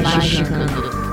Magicando.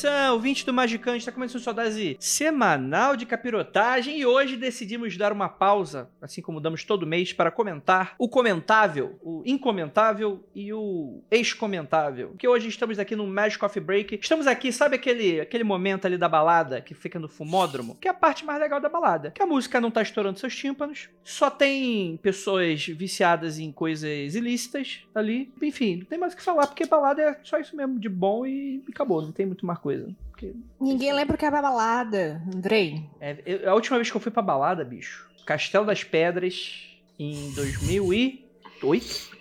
Praise the Sun, ouvinte do Magicante, está começando sua dose semanal de capirotagem e hoje decidimos dar uma pausa, assim como damos todo mês, para comentar o comentável, o incomentável e o ex-comentável. Que hoje estamos aqui no Magic Coffee Break. Estamos aqui, sabe aquele, aquele momento ali da balada que fica no fumódromo? Que é a parte mais legal da balada. Que a música não tá estourando seus tímpanos, só tem pessoas viciadas em coisas ilícitas ali. Enfim, não tem mais o que falar, porque balada é só isso mesmo, de bom e acabou, não tem muito mais coisa. Porque- Ninguém lembra o que era balada, Andrei. É, eu- a última vez que eu fui pra balada, bicho, Castelo das Pedras, em 2008.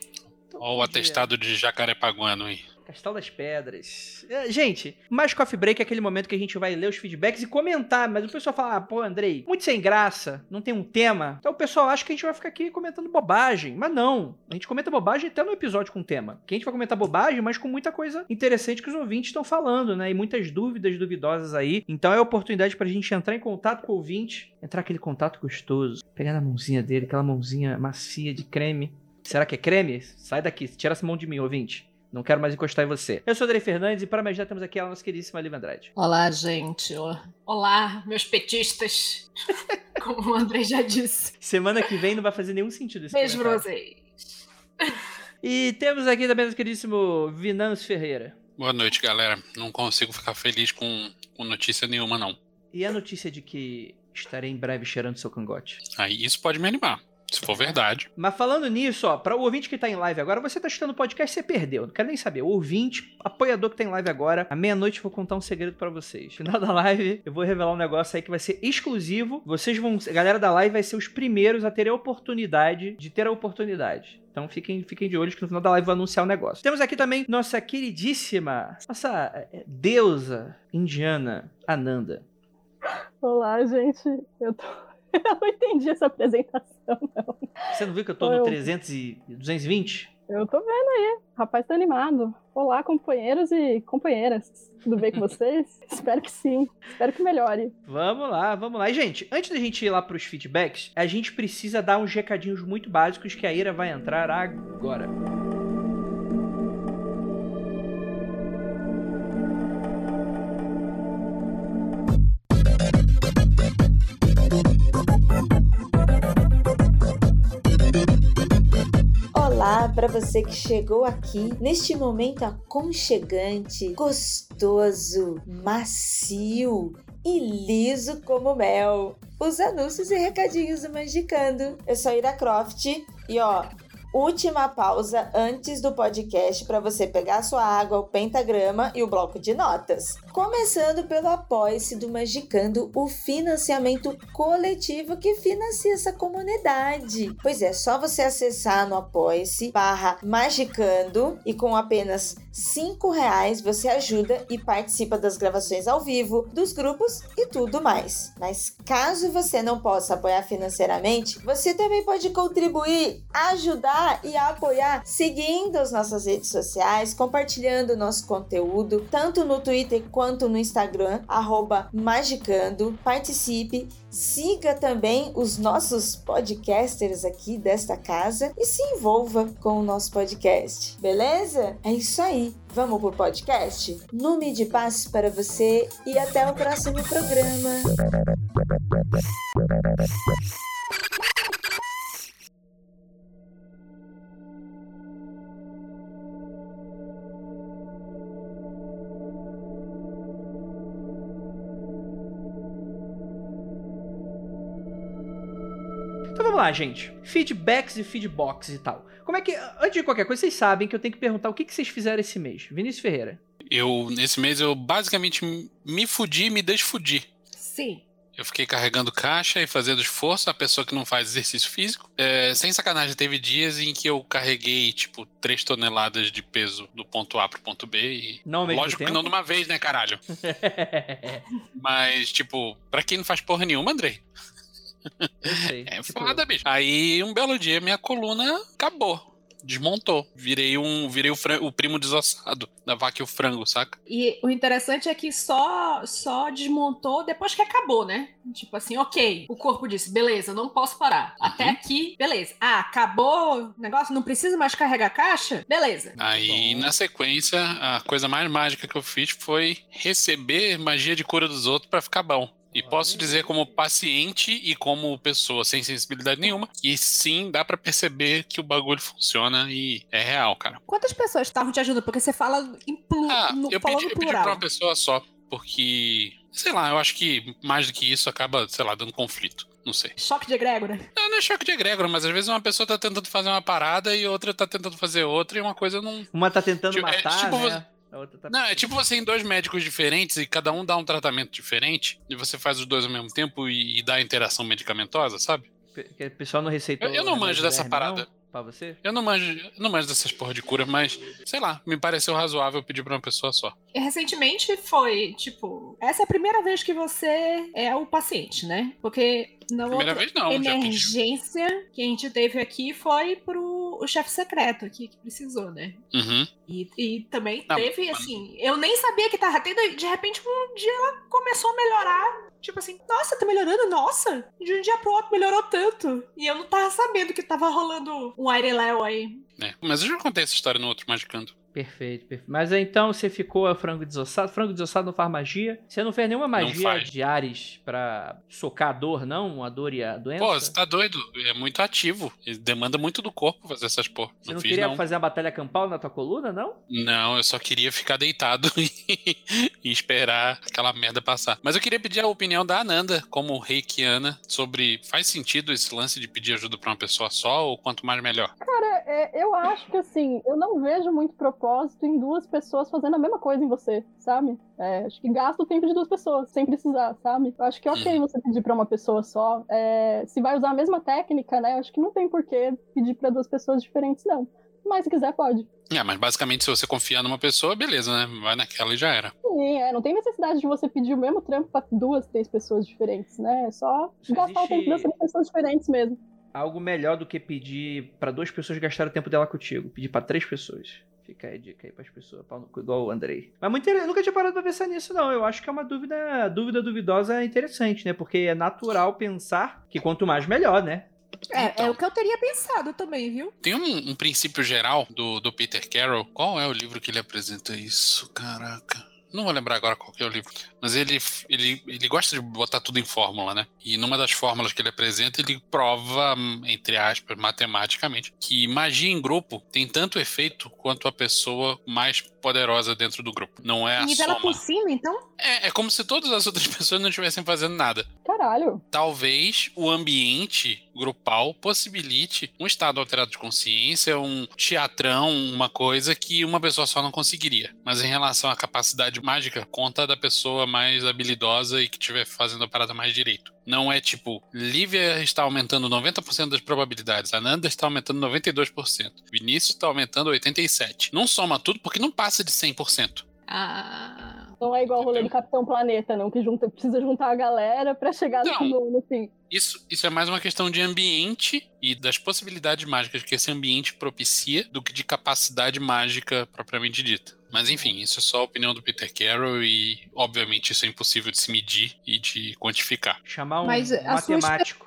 Olha o atestado de Jacarepaguano aí. Castelo das Pedras. É, gente, mais coffee break é aquele momento que a gente vai ler os feedbacks e comentar, mas o pessoal fala, ah, pô, Andrei, muito sem graça, não tem um tema. Então o pessoal acha que a gente vai ficar aqui comentando bobagem, mas não. A gente comenta bobagem até no episódio com tema. Que a gente vai comentar bobagem, mas com muita coisa interessante que os ouvintes estão falando, né? E muitas dúvidas duvidosas aí. Então é a oportunidade pra gente entrar em contato com o ouvinte, entrar aquele contato gostoso, pegar na mãozinha dele, aquela mãozinha macia de creme. Será que é creme? Sai daqui, tira essa mão de mim, ouvinte. Não quero mais encostar em você. Eu sou o Andrei Fernandes e para me ajudar temos aqui a nossa queridíssima Liv Andrade. Olá, gente. Olá, meus petistas. Como o Andrei já disse. Semana que vem não vai fazer nenhum sentido esse Beijo pra vocês. E temos aqui também o queridíssimo Vinâncio Ferreira. Boa noite, galera. Não consigo ficar feliz com, com notícia nenhuma, não. E a notícia de que estarei em breve cheirando seu cangote. Aí isso pode me animar, se for verdade. Mas falando nisso, ó, para o ouvinte que tá em live agora, você tá escutando o podcast, você perdeu. Não quero nem saber. O ouvinte, apoiador que tá em live agora, à meia-noite eu vou contar um segredo pra vocês. No final da live, eu vou revelar um negócio aí que vai ser exclusivo. Vocês vão. A galera da live vai ser os primeiros a ter a oportunidade de ter a oportunidade. Então fiquem, fiquem de olho que no final da live eu vou anunciar o negócio. Temos aqui também nossa queridíssima, nossa é, deusa indiana, Ananda. Olá, gente. Eu, tô... eu não entendi essa apresentação, não. Você não viu que eu tô no eu- 300 e 220? Eu tô vendo aí. O rapaz tá animado. Olá, companheiros e companheiras. Tudo bem com vocês? Espero que sim. Espero que melhore. Vamos lá, vamos lá. E, gente, antes da gente ir lá pros feedbacks, a gente precisa dar uns recadinhos muito básicos que a Ira vai entrar agora. Olá para você que chegou aqui neste momento aconchegante, gostoso, macio e liso como mel. Os anúncios e recadinhos do. Eu sou Ira Croft e ó, última pausa antes do podcast para você pegar sua água, o pentagrama e o bloco de notas. Começando pelo apoia-se do Magicando, o financiamento coletivo que financia essa comunidade. Pois é, só você acessar no apoia-se barra Magicando e com apenas cinco reais você ajuda e participa das gravações ao vivo, dos grupos e tudo mais. Mas caso você não possa apoiar financeiramente, você também pode contribuir, ajudar e apoiar seguindo as nossas redes sociais, compartilhando o nosso conteúdo, tanto no Twitter quanto no Instagram, Magicando. Participe, siga também os nossos podcasters aqui desta casa e se envolva com o nosso podcast, beleza? É isso aí. Vamos pro podcast? Nome de paz para você e até o próximo programa. Vamos lá, gente. Feedbacks e feedbox e tal. Como é que. Antes de qualquer coisa, vocês sabem que eu tenho que perguntar o que, que vocês fizeram esse mês. Vinícius Ferreira. Eu, nesse mês, eu basicamente me fudi e me desfudi. Sim. Eu fiquei carregando caixa e fazendo esforço, a pessoa que não faz exercício físico. É, sem sacanagem, teve dias em que eu carreguei, tipo, 3 toneladas de peso do ponto A pro ponto B. E... Não ao mesmo Lógico tempo? que não de uma vez, né, caralho? Mas, tipo, pra quem não faz porra nenhuma, Andrei, eu sei. é Tipo, foda, bicho. Aí, um belo dia, minha coluna acabou. Desmontou. Virei um. Virei o, fran- o primo desossado da vaca e o frango, saca? E o interessante é que só, só desmontou depois que acabou, né? Tipo assim, ok. O corpo disse, beleza, não posso parar. Até Uhum. aqui, beleza. Ah, acabou o negócio, não precisa mais carregar caixa? Beleza. Aí, Bom. na sequência, a coisa mais mágica que eu fiz foi receber magia de cura dos outros pra ficar bom. E posso dizer, como paciente e como pessoa sem sensibilidade nenhuma, que sim, dá pra perceber que o bagulho funciona e é real, cara. Quantas pessoas estavam te ajudando? Porque você fala em plu, Ah, no, eu pedi, eu pedi plural. pra uma pessoa só, porque, sei lá, eu acho que mais do que isso acaba, sei lá, dando conflito. Não sei. Choque de egrégora. Não, não é choque de egrégora, mas às vezes uma pessoa tá tentando fazer uma parada e outra tá tentando fazer outra e uma coisa não. Uma tá tentando Tipo, é matar, tipo né? A outra tá... Não, é tipo você em dois médicos diferentes e cada um dá um tratamento diferente e você faz os dois ao mesmo tempo e, e dá interação medicamentosa, sabe? Que o pessoal não receitou. Eu- eu não manjo dessa parada. Pra você? Eu não manjo, não manjo dessas porra de cura, mas sei lá, me pareceu razoável pedir pra uma pessoa só. Recentemente foi, tipo, essa é a primeira vez que você é o paciente, né? Porque na Primeira vez não, emergência que a gente teve aqui foi pro o chefe secreto aqui que precisou, né? Uhum. E, e também Não, teve, mas- assim, eu nem sabia que tava tendo, e de repente um dia ela começou a melhorar. Tipo assim, nossa, tá melhorando? Nossa! De um dia pro outro melhorou tanto. E eu não tava sabendo que tava rolando um aire léu aí. É, mas eu já contei essa história no outro Magicando. Perfeito, perfeito. Mas então você ficou a frango desossado. Frango desossado não faz magia. Você não fez nenhuma magia faz. de Ares pra socar a dor, não? A dor e a doença? Pô, você tá doido? É muito ativo. Ele demanda muito do corpo fazer essas porra. Você Não, não fiz, queria não. fazer a batalha campal na tua coluna, não? Não, eu só queria ficar deitado e, e esperar aquela merda passar. Mas eu queria pedir a opinião da Ananda, como reikiana, sobre faz sentido esse lance de pedir ajuda pra uma pessoa só ou quanto mais melhor? Cara, é, eu acho que assim, eu não vejo muito propósito em duas pessoas fazendo a mesma coisa em você, sabe? É, acho que gasta o tempo de duas pessoas, sem precisar, sabe? Eu acho que é ok você pedir pra uma pessoa só. É, se vai usar a mesma técnica, né? Eu acho que não tem por que pedir pra duas pessoas diferentes, não. Mas se quiser, pode. É, mas basicamente se você confiar numa pessoa, beleza, né? Vai naquela e já era. Sim, é, não tem necessidade de você pedir o mesmo trampo pra duas, três pessoas diferentes, né? É só Isso gastar o tempo das três pessoas diferentes mesmo. Algo melhor do que pedir pra duas pessoas gastarem o tempo dela contigo. Pedir pra três pessoas. Fica aí a dica aí pras pessoas, pau no cu, igual o Andrei. Mas muito interessante, eu nunca tinha parado pra pensar nisso, não. Eu acho que é uma dúvida, dúvida duvidosa interessante, né? Porque é natural pensar que quanto mais melhor, né? É, Então. é o que eu teria pensado também, viu? Tem um, um princípio geral do, do Peter Carroll. Qual é o livro que ele apresenta isso? Caraca. Não vou lembrar agora qual que é o livro. Mas ele, ele, ele gosta de botar tudo em fórmula, né? E numa das fórmulas que ele apresenta, ele prova, entre aspas, matematicamente, que magia em grupo tem tanto efeito quanto a pessoa mais poderosa dentro do grupo. Não é a Nivela soma. por cima, então? É, é como se todas as outras pessoas não estivessem fazendo nada. Caralho. Talvez o ambiente grupal possibilite um estado alterado de consciência, um teatrão, uma coisa que uma pessoa só não conseguiria. Mas em relação à capacidade mágica, conta da pessoa mais habilidosa e que estiver fazendo a parada mais direito. Não é tipo, Lívia está aumentando 90% das probabilidades, Ananda está aumentando 92%, Vinícius está aumentando 87%. Não soma tudo porque não passa de 100%. Ah. Não é igual o rolê do Capitão Planeta, não, que junta, precisa juntar a galera pra chegar Não. no, no fim. Isso, isso é mais uma questão de ambiente e das possibilidades mágicas que esse ambiente propicia do que de capacidade mágica propriamente dita. Mas enfim, isso é só a opinião do Peter Carroll e, obviamente, isso é impossível de se medir e de quantificar. Chamar um Mas matemático.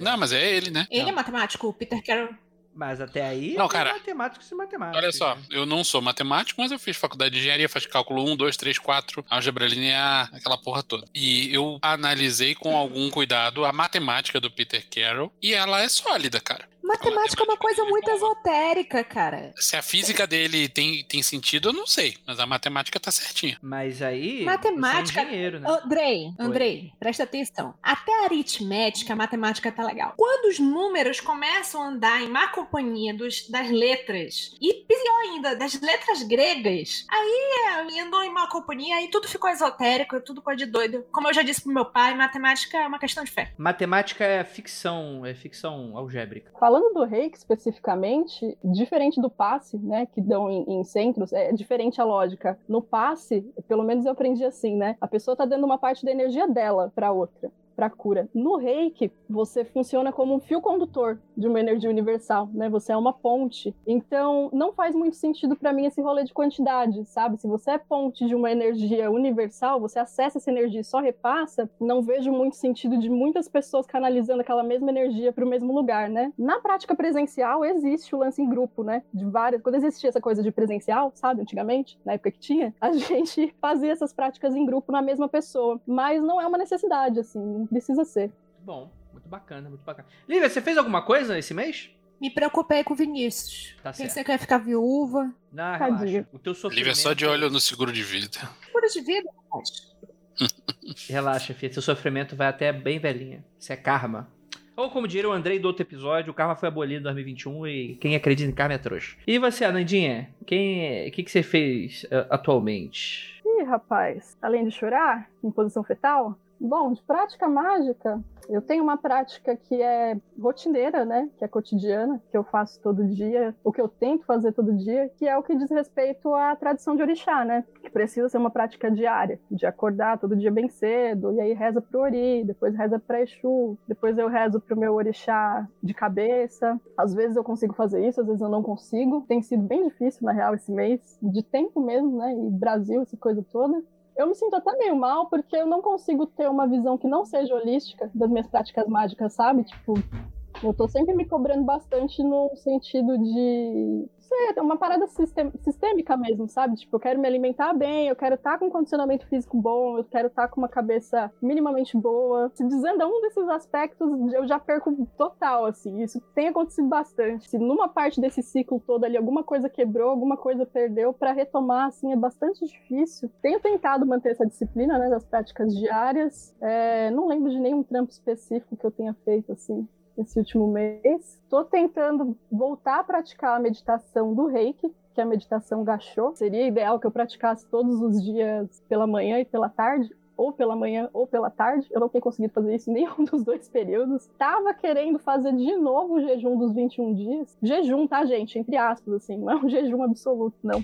Não, mas é ele, né? Ele é matemático, o Peter Carroll. Mas até aí, Não, cara. matemáticos e matemáticos. Olha só, né? eu não sou matemático, mas eu fiz faculdade de engenharia, faz cálculo 1, 2, 3, 4, álgebra linear, aquela porra toda. E eu analisei com algum cuidado a matemática do Peter Carroll e ela é sólida, cara. Matemática é uma coisa muito esotérica, cara. Se a física dele tem, tem sentido, eu não sei. Mas a matemática tá certinha. Mas aí. Matemática- Você é engenheiro, né? Andrei, Andrei, presta atenção. Até a aritmética, a matemática tá legal. Quando os números começam a andar em má companhia dos, das letras, e pior ainda, das letras gregas, aí é, andou em má companhia, aí tudo ficou esotérico, tudo coisa de doido. Como eu já disse pro meu pai, matemática é uma questão de fé. Matemática é ficção, é ficção algébrica. Falando do reiki especificamente, diferente do passe, né, que dão em, em centros, é diferente a lógica. No passe, pelo menos eu aprendi assim, né? A pessoa tá dando uma parte da energia dela para outra. Para cura. No reiki, você funciona como um fio condutor de uma energia universal, né? Você é uma ponte. Então, não faz muito sentido para mim esse rolê de quantidade, sabe? Se você é ponte de uma energia universal, você acessa essa energia e só repassa, não vejo muito sentido de muitas pessoas canalizando aquela mesma energia para o mesmo lugar, né? Na prática presencial existe o lance em grupo, né? De várias, quando existia essa coisa de presencial, sabe, antigamente, na época que tinha, a gente fazia essas práticas em grupo na mesma pessoa, mas não é uma necessidade assim, precisa ser. Muito bom, muito bacana, muito bacana. Lívia, você fez alguma coisa esse mês? Me preocupei com o Vinícius. Tá certo. Pensei que eu ia ficar viúva. Não, relaxa. O teu sofrimento. Lívia só de olho no seguro de vida. Cura de vida, rapaz. Relaxa, filha. Seu sofrimento vai até bem velhinha. Isso é karma. Ou como diria o Andrei do outro episódio, o karma foi abolido em 2021 e quem acredita em karma é trouxa. E você, Anandinha? Quem, o que, que você fez eh, atualmente? Ih, rapaz, além de chorar em posição fetal, bom, de prática mágica, eu tenho uma prática que é rotineira, né? Que é cotidiana, que eu faço todo dia, o que eu tento fazer todo dia, que é o que diz respeito à tradição de orixá, né? Que precisa ser uma prática diária, de acordar todo dia bem cedo, e aí reza pro ori, depois reza pra Exu, depois eu rezo pro meu orixá de cabeça. Às vezes eu consigo fazer isso, às vezes eu não consigo. Tem sido bem difícil, na real, esse mês, de tempo mesmo, né? E Brasil, essa coisa toda. Eu me sinto até meio mal porque eu não consigo ter uma visão que não seja holística das minhas práticas mágicas, sabe? Tipo, eu tô sempre me cobrando bastante no sentido de ser uma parada sistêmica mesmo, sabe? Tipo, eu quero me alimentar bem, eu quero estar com um condicionamento físico bom, eu quero estar com uma cabeça minimamente boa. Se desanda um desses aspectos, eu já perco total, assim. Isso tem acontecido bastante. Se numa parte desse ciclo todo ali alguma coisa quebrou, alguma coisa perdeu, para retomar, assim, é bastante difícil. Tenho tentado manter essa disciplina, né, das práticas diárias. É, não lembro de nenhum trampo específico que eu tenha feito, assim esse último mês. Estou tentando voltar a praticar a meditação do reiki, que é a meditação gachô. Seria ideal que eu praticasse todos os dias pela manhã e pela tarde, ou pela manhã ou pela tarde. Eu não tenho conseguido fazer isso em nenhum dos dois períodos. Tava querendo fazer de novo o jejum dos 21 dias. Jejum, tá, gente? Entre aspas, assim. Não é um jejum absoluto, não.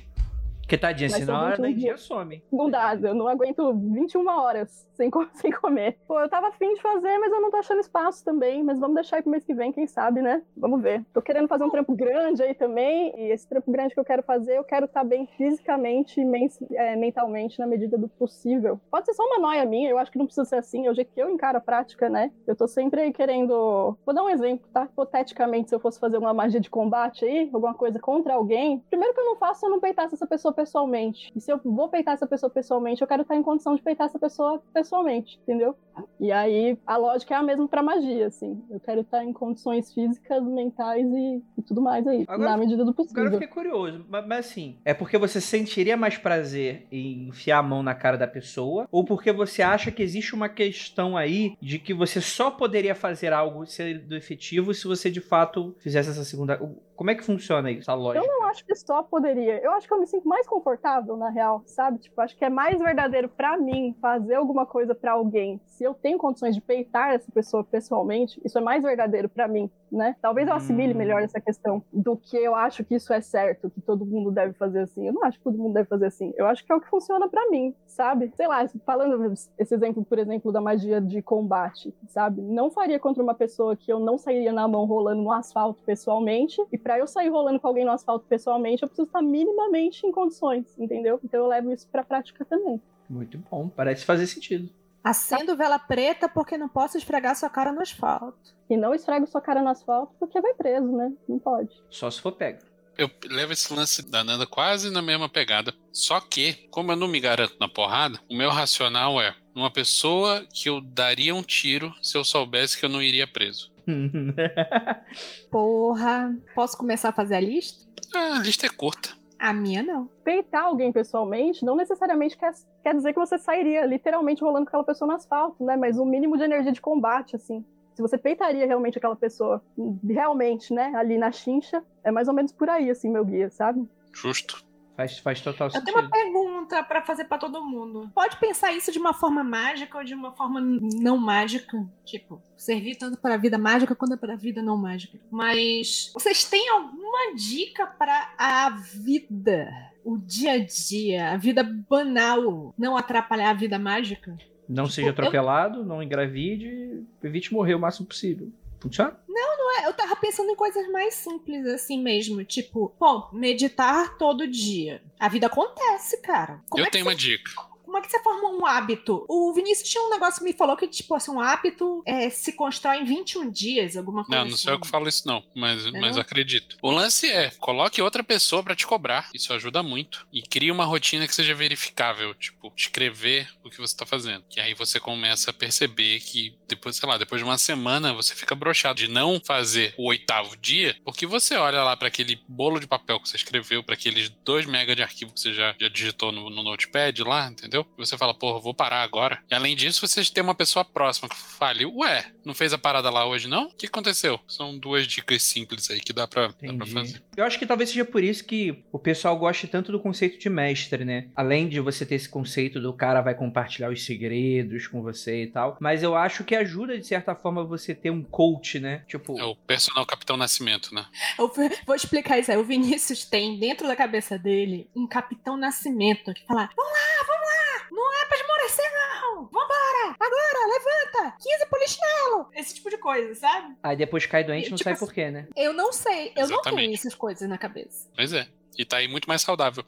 Que tadinha, Mas senão são a 21 Anandinha dias. some. Não dá, eu não aguento 21 horas sem, co- sem comer. Pô, eu tava afim de fazer, mas eu não tô achando espaço também. Mas vamos deixar aí pro mês que vem, quem sabe, né? Vamos ver. Tô querendo fazer um trampo grande aí também. E esse trampo grande que eu quero fazer, eu quero estar bem fisicamente e men- é, mentalmente na medida do possível. Pode ser só uma noia minha, eu acho que não precisa ser assim. É o jeito que eu encaro a prática, né? Eu tô sempre aí querendo. Vou dar um exemplo, tá? Hipoteticamente, se eu fosse fazer uma magia de combate aí, alguma coisa contra alguém, primeiro que eu não faço eu não peitasse essa pessoa pessoalmente. E se eu vou peitar essa pessoa pessoalmente, eu quero estar em condição de peitar essa pessoa pessoalmente, entendeu? E aí a lógica é a mesma pra magia, assim. Eu quero estar em condições físicas, mentais e, e tudo mais aí, Agora- na medida do Agora eu possível. fiquei curioso, mas, mas assim, é porque você sentiria mais prazer em enfiar a mão na cara da pessoa, ou porque você acha que existe uma questão aí de que você só poderia fazer algo sendo efetivo se você de fato fizesse essa segunda. Como é que funciona isso, essa lógica? Eu não acho que só poderia. Eu acho que eu me sinto mais confortável, na real, sabe? Tipo, acho que é mais verdadeiro pra mim fazer alguma coisa pra alguém. Se eu tenho condições de peitar essa pessoa pessoalmente, isso é mais verdadeiro pra mim, né? Talvez eu assimile Hum. melhor essa questão do que eu acho que isso é certo, que todo mundo deve fazer assim. Eu não acho que todo mundo deve fazer assim. Eu acho que é o que funciona pra mim, sabe? Sei lá, falando esse exemplo, por exemplo, da magia de combate, sabe? Não faria contra uma pessoa que eu não sairia na mão rolando no asfalto pessoalmente. E pra eu sair rolando com alguém no asfalto pessoalmente, eu preciso estar minimamente em condições, entendeu? Então eu levo isso pra prática também. Muito bom, parece fazer sentido. Acendo vela preta porque não posso esfregar sua cara no asfalto. E não esfrega sua cara no asfalto porque vai preso, né? Não pode. Só se for pego. Eu levo esse lance da Nanda quase na mesma pegada. Só que, como eu não me garanto na porrada, o meu racional é uma pessoa que eu daria um tiro se eu soubesse que eu não iria preso. Porra. Posso começar a fazer a lista? Ah, a lista é curta. A minha não. Peitar alguém pessoalmente não necessariamente quer, quer dizer que você sairia literalmente rolando com aquela pessoa no asfalto, né? Mas um mínimo de energia de combate, assim. Se você peitaria realmente aquela pessoa, realmente, né? Ali na chincha, é mais ou menos por aí, assim, meu guia, sabe? Justo. Faz, faz total Eu sentido. tenho uma pergunta pra fazer pra todo mundo. Pode pensar isso de uma forma mágica ou de uma forma não mágica? Tipo, servir tanto para a vida mágica quanto para a vida não mágica. Mas vocês têm alguma dica para a vida? O dia a dia, a vida banal, não atrapalhar a vida mágica? Não seja eu- atropelado, não engravide, evite morrer o máximo possível. Funciona? Ué, eu tava pensando em coisas mais simples assim mesmo. Tipo, pô, meditar todo dia. A vida acontece, cara. Como eu é que tenho você uma dica. Como é que você forma um hábito? O Vinícius tinha um negócio que me falou que, tipo assim, um hábito é, se constrói em 21 dias, alguma coisa Não, não assim. sou eu que falo isso, não. Mas, mas não? acredito. O lance é, coloque outra pessoa pra te cobrar. Isso ajuda muito. E crie uma rotina que seja verificável. Tipo, escrever o que você tá fazendo. Que aí você começa a perceber que depois, sei lá, depois de uma semana você fica broxado de não fazer o oitavo dia, porque você olha lá pra aquele bolo de papel que você escreveu, pra aqueles 2 mega de arquivo que você já, já digitou no, no notepad lá, entendeu? Você fala, porra, vou parar agora. E além disso, você tem uma pessoa próxima que fale, ué, não fez a parada lá hoje não? O que aconteceu? São duas dicas simples aí que dá pra, dá pra fazer. Eu acho que talvez seja por isso que o pessoal goste tanto do conceito de mestre, né? Além de você ter esse conceito do cara vai compartilhar os segredos com você e tal. Mas eu acho que ajuda, de certa forma, você ter um coach, né? Tipo, É o personal Capitão Nascimento, né? Eu vou explicar isso aí. O Vinícius tem dentro da cabeça dele um Capitão Nascimento que fala: Vamos lá, vamos lá! Não é pra esmorecer, não! Vambora! Agora, levanta! 15 polichinelo! Esse tipo de coisa, sabe? aí depois cai doente, não Tipo sai assim- por quê, né? Eu não sei, eu não tenho Exatamente. essas coisas na cabeça. Pois é. E tá aí muito mais saudável.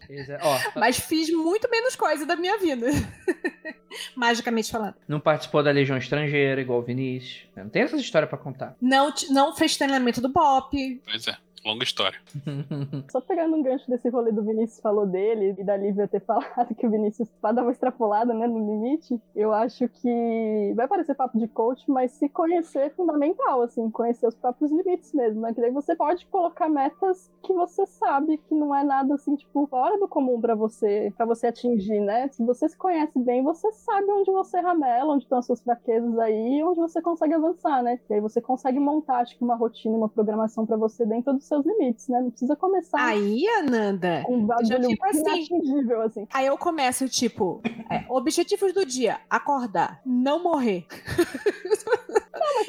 Mas fiz muito menos coisa da minha vida. Magicamente falando. não participou da Legião Estrangeira, igual o Vinícius. Não tem essas histórias pra contar. Não, não fez treinamento do BOP. Pois é. Longa história. Só pegando um gancho desse rolê do Vinícius falou dele e da Lívia ter falado que o Vinícius dar uma extrapolada, né, no limite, eu acho que vai parecer papo de coach, mas se conhecer é fundamental, assim, conhecer os próprios limites mesmo, né? Que daí você pode colocar metas que você sabe que não é nada assim, tipo, fora do comum pra você, para você atingir, né? Se você se conhece bem, você sabe onde você ramela, onde estão as suas fraquezas aí onde você consegue avançar, né? E aí você consegue montar, acho que uma rotina, uma programação pra você dentro dos seus limites, né? Não precisa começar Aí, Ananda. com um já fico assim. assim. Aí eu começo, tipo, é, objetivos do dia: acordar, não morrer.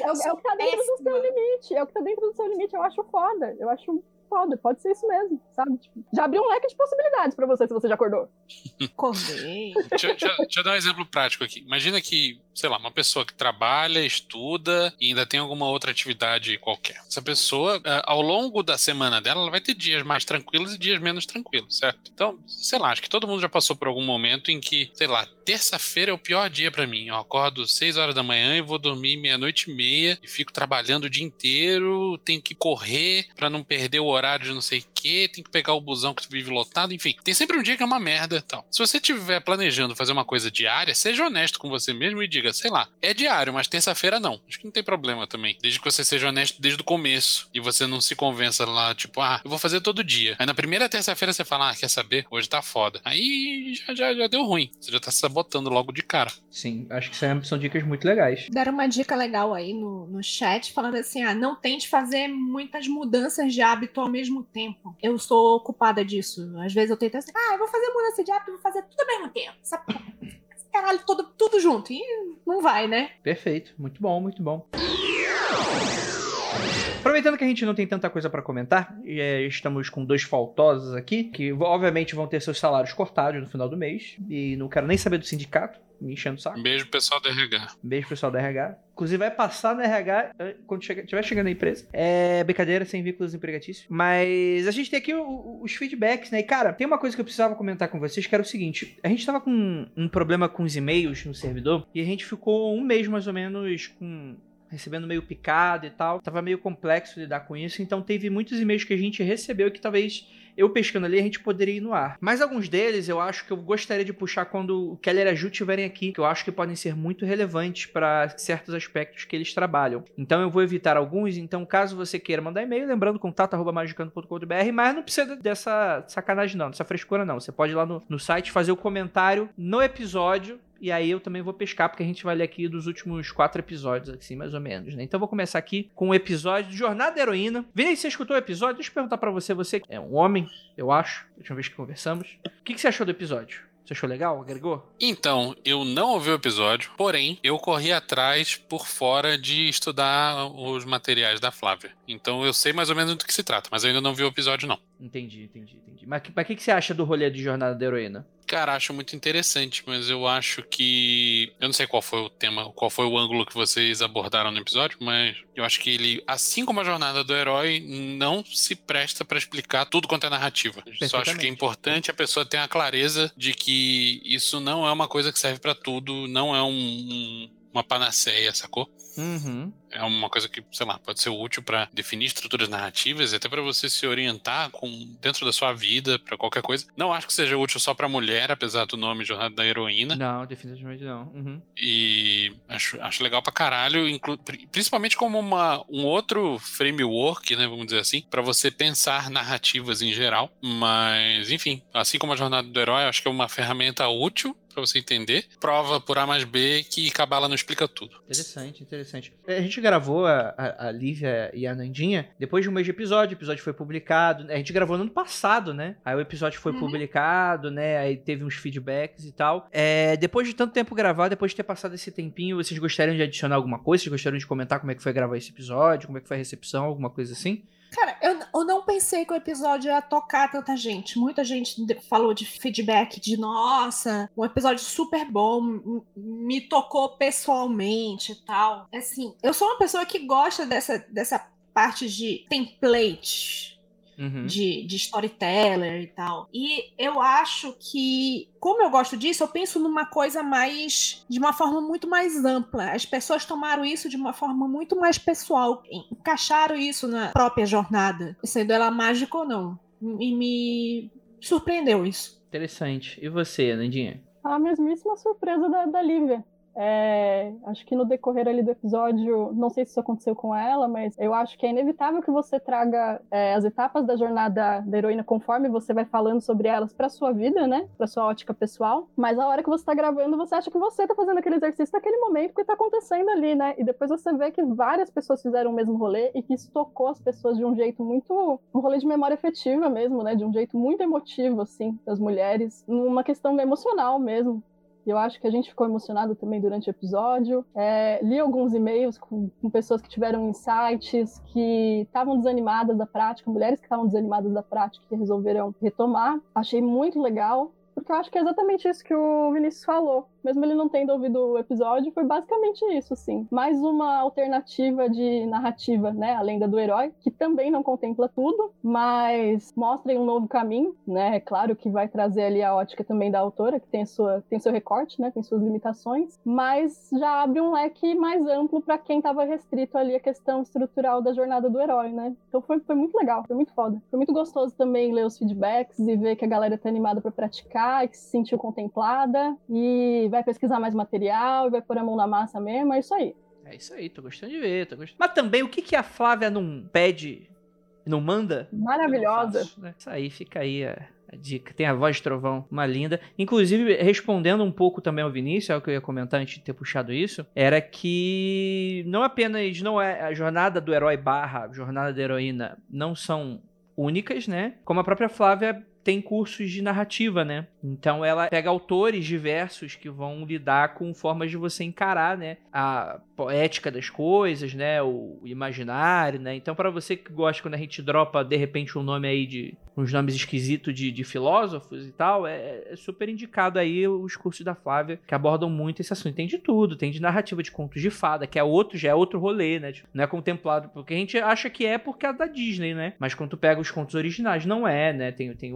Mas é, o- é o que tá dentro do seu limite. É o que tá dentro do seu limite. Eu acho foda. Eu acho foda. Pode ser isso mesmo, sabe? Tipo, já abriu um leque de possibilidades pra você se você já acordou. Acordei. Deixa, deixa- deixa eu dar um exemplo prático aqui. Imagina que, sei lá, uma pessoa que trabalha, estuda e ainda tem alguma outra atividade qualquer. Essa pessoa, eh, ao longo da semana dela, ela vai ter dias mais tranquilos e dias menos tranquilos, certo? Então, sei lá, acho que todo mundo já passou por algum momento em que, sei lá, terça-feira é o pior dia pra mim. Eu acordo 6 horas da manhã e vou dormir meia-noite e meia e fico trabalhando o dia inteiro, tenho que correr pra não perder o horário de não sei quê, tenho que pegar o busão que vive lotado, enfim. Tem sempre um dia que é uma merda e tal. Se você estiver planejando fazer uma coisa diária, seja honesto com você mesmo e diga, sei lá, é diário, mas terça-feira não. Acho que não tem problema também. Desde que você seja honesto desde o começo e você não se convença lá, tipo, ah, eu vou fazer todo dia. Aí na primeira terça-feira você fala, ah, quer saber? Hoje tá foda. Aí já, já, já deu ruim. Você já tá se sabotando logo de cara. Sim, acho que são, são dicas muito legais. Deram uma dica legal aí no, no chat, falando assim: ah, não tente fazer muitas mudanças de hábito ao mesmo tempo. Eu sou culpada disso. Às vezes eu tento assim, ah, eu vou fazer mudança de hábito, vou fazer tudo ao mesmo tempo. Esse caralho, todo, tudo junto. E não vai, né? Perfeito, muito bom, muito bom. Aproveitando que a gente não tem tanta coisa pra comentar, é, estamos com dois faltosos aqui, que obviamente vão ter seus salários cortados no final do mês, e não quero nem saber do sindicato, me enchendo o saco. Beijo, pessoal do RH. Beijo, pessoal da RH. Inclusive, vai passar no RH eh, quando chega- estiver chegando na empresa. É brincadeira, sem vínculos empregatícios. Mas a gente tem aqui o- os feedbacks, né? E, cara, tem uma coisa que eu precisava comentar com vocês, que era o seguinte. A gente tava com um problema com os e-mails no servidor, e a gente ficou um mês, mais ou menos, com recebendo meio picado e tal. Tava meio complexo lidar com isso, então teve muitos e-mails que a gente recebeu que talvez eu pescando ali, a gente poderia ir no ar. Mas alguns deles eu acho que eu gostaria de puxar quando o Keller e a Ju estiverem aqui, que eu acho que podem ser muito relevantes para certos aspectos que eles trabalham. Então eu vou evitar alguns, então caso você queira mandar e-mail, lembrando contato.magicando.com.br, mas não precisa dessa sacanagem não, dessa frescura não. Você pode ir lá no, no site fazer o comentário no episódio e aí eu também vou pescar, porque a gente vai ler aqui dos últimos quatro episódios, assim, mais ou menos, né? Então eu vou começar aqui com o episódio de Jornada da Heroína. Vinícius, você escutou o episódio? Deixa eu perguntar para você, você é um homem, eu acho, última vez que conversamos. O que, que você achou do episódio? Você achou legal? Agregou? Então, eu não ouvi o episódio, porém, eu corri atrás por fora de estudar os materiais da Flávia. Então eu sei mais ou menos do que se trata, mas eu ainda não vi o episódio, não. Entendi, entendi, entendi. Mas o que, que você acha do rolê de Jornada da Heroína? Cara, acho muito interessante, mas eu acho que. Eu não sei qual foi o tema, qual foi o ângulo que vocês abordaram no episódio, mas eu acho que ele, assim como a jornada do herói, não se presta para explicar tudo quanto é narrativa. Só acho que é importante a pessoa ter a clareza de que isso não é uma coisa que serve para tudo, não é um, um, uma panaceia, sacou? Uhum. É uma coisa que, sei lá, pode ser útil para definir estruturas narrativas e até para você se orientar com dentro da sua vida para qualquer coisa. Não acho que seja útil só para mulher, apesar do nome Jornada da Heroína. Não, definitivamente não. Uhum. E acho, acho legal pra caralho, principalmente como uma, um outro framework, né, vamos dizer assim, para você pensar narrativas em geral. Mas, enfim, assim como a Jornada do Herói, acho que é uma ferramenta útil para você entender. Prova por A mais B que Cabala não explica tudo. Interessante, interessante. A gente gravou a, a, a Lívia e a Nandinha depois de um mês de episódio. O episódio foi publicado. A gente gravou no ano passado, né? Aí o episódio foi uhum. publicado, né? Aí teve uns feedbacks e tal. É, depois de tanto tempo gravado, depois de ter passado esse tempinho, vocês gostariam de adicionar alguma coisa? Vocês gostariam de comentar como é que foi gravar esse episódio? Como é que foi a recepção? Alguma coisa assim? Cara, eu, eu não pensei que o episódio ia tocar tanta gente. Muita gente falou de feedback de nossa, um episódio super bom, me tocou pessoalmente e tal. Assim, eu sou uma pessoa que gosta dessa, dessa parte de template uhum. de, de storyteller e tal. E eu acho que, como eu gosto disso, eu penso numa coisa mais. de uma forma muito mais ampla. As pessoas tomaram isso de uma forma muito mais pessoal, encaixaram isso na própria jornada, sendo ela mágica ou não. E me surpreendeu isso. Interessante. E você, Nandinha? A mesmíssima surpresa da, da Lívia. É, acho que no decorrer ali do episódio, não sei se isso aconteceu com ela, mas eu acho que é inevitável que você traga é, as etapas da jornada da heroína conforme você vai falando sobre elas para sua vida, né? Para sua ótica pessoal. Mas a hora que você tá gravando, você acha que você tá fazendo aquele exercício naquele momento que tá acontecendo ali, né? E depois você vê que várias pessoas fizeram o mesmo rolê e que isso tocou as pessoas de um jeito muito. um rolê de memória efetiva mesmo, né? De um jeito muito emotivo, assim, das mulheres, numa questão emocional mesmo. Eu acho que a gente ficou emocionado também durante o episódio. É, li alguns e-mails com, com, pessoas que tiveram insights, que estavam desanimadas da prática, mulheres que estavam desanimadas da prática e resolveram retomar. Achei muito legal, porque eu acho que é exatamente isso que o Vinícius falou mesmo ele não tendo ouvido o episódio, foi basicamente isso, assim. Mais uma alternativa de narrativa, né? A lenda do herói, que também não contempla tudo, mas mostra um novo caminho, né? É claro que vai trazer ali a ótica também da autora, que tem, sua, tem seu recorte, né? Tem suas limitações, mas já abre um leque mais amplo para quem estava restrito ali a questão estrutural da jornada do herói, né? Então foi, foi muito legal, foi muito foda. Foi muito gostoso também ler os feedbacks e ver que a galera tá animada para praticar, que se sentiu contemplada e vai pesquisar mais material e vai pôr a mão na massa mesmo, é isso aí. É isso aí, tô gostando de ver, tô gostando. Mas também, o que, que a Flávia não pede, não manda? Maravilhosa. Faço, né? Isso aí, fica aí a, a, dica. Tem a voz de trovão, uma linda. Inclusive, respondendo um pouco também ao Vinícius, é o que eu ia comentar antes de ter puxado isso, era que não apenas não é a jornada do herói barra jornada da heroína não são únicas, né? Como a própria Flávia tem cursos de narrativa, né? Então ela pega autores diversos que vão lidar com formas de você encarar, né, a poética das coisas, né, o imaginário, né? Então para você que gosta quando a gente dropa de repente um nome aí de uns nomes esquisitos de, de filósofos e tal, é, é, super indicado aí os cursos da Flávia que abordam muito esse assunto. Tem de tudo, tem de narrativa de contos de fada, que é outro, já é outro rolê, né? Tipo, não é contemplado porque a gente acha que é porque é da Disney, né? Mas quando tu pega os contos originais, não é, né? Tem, tem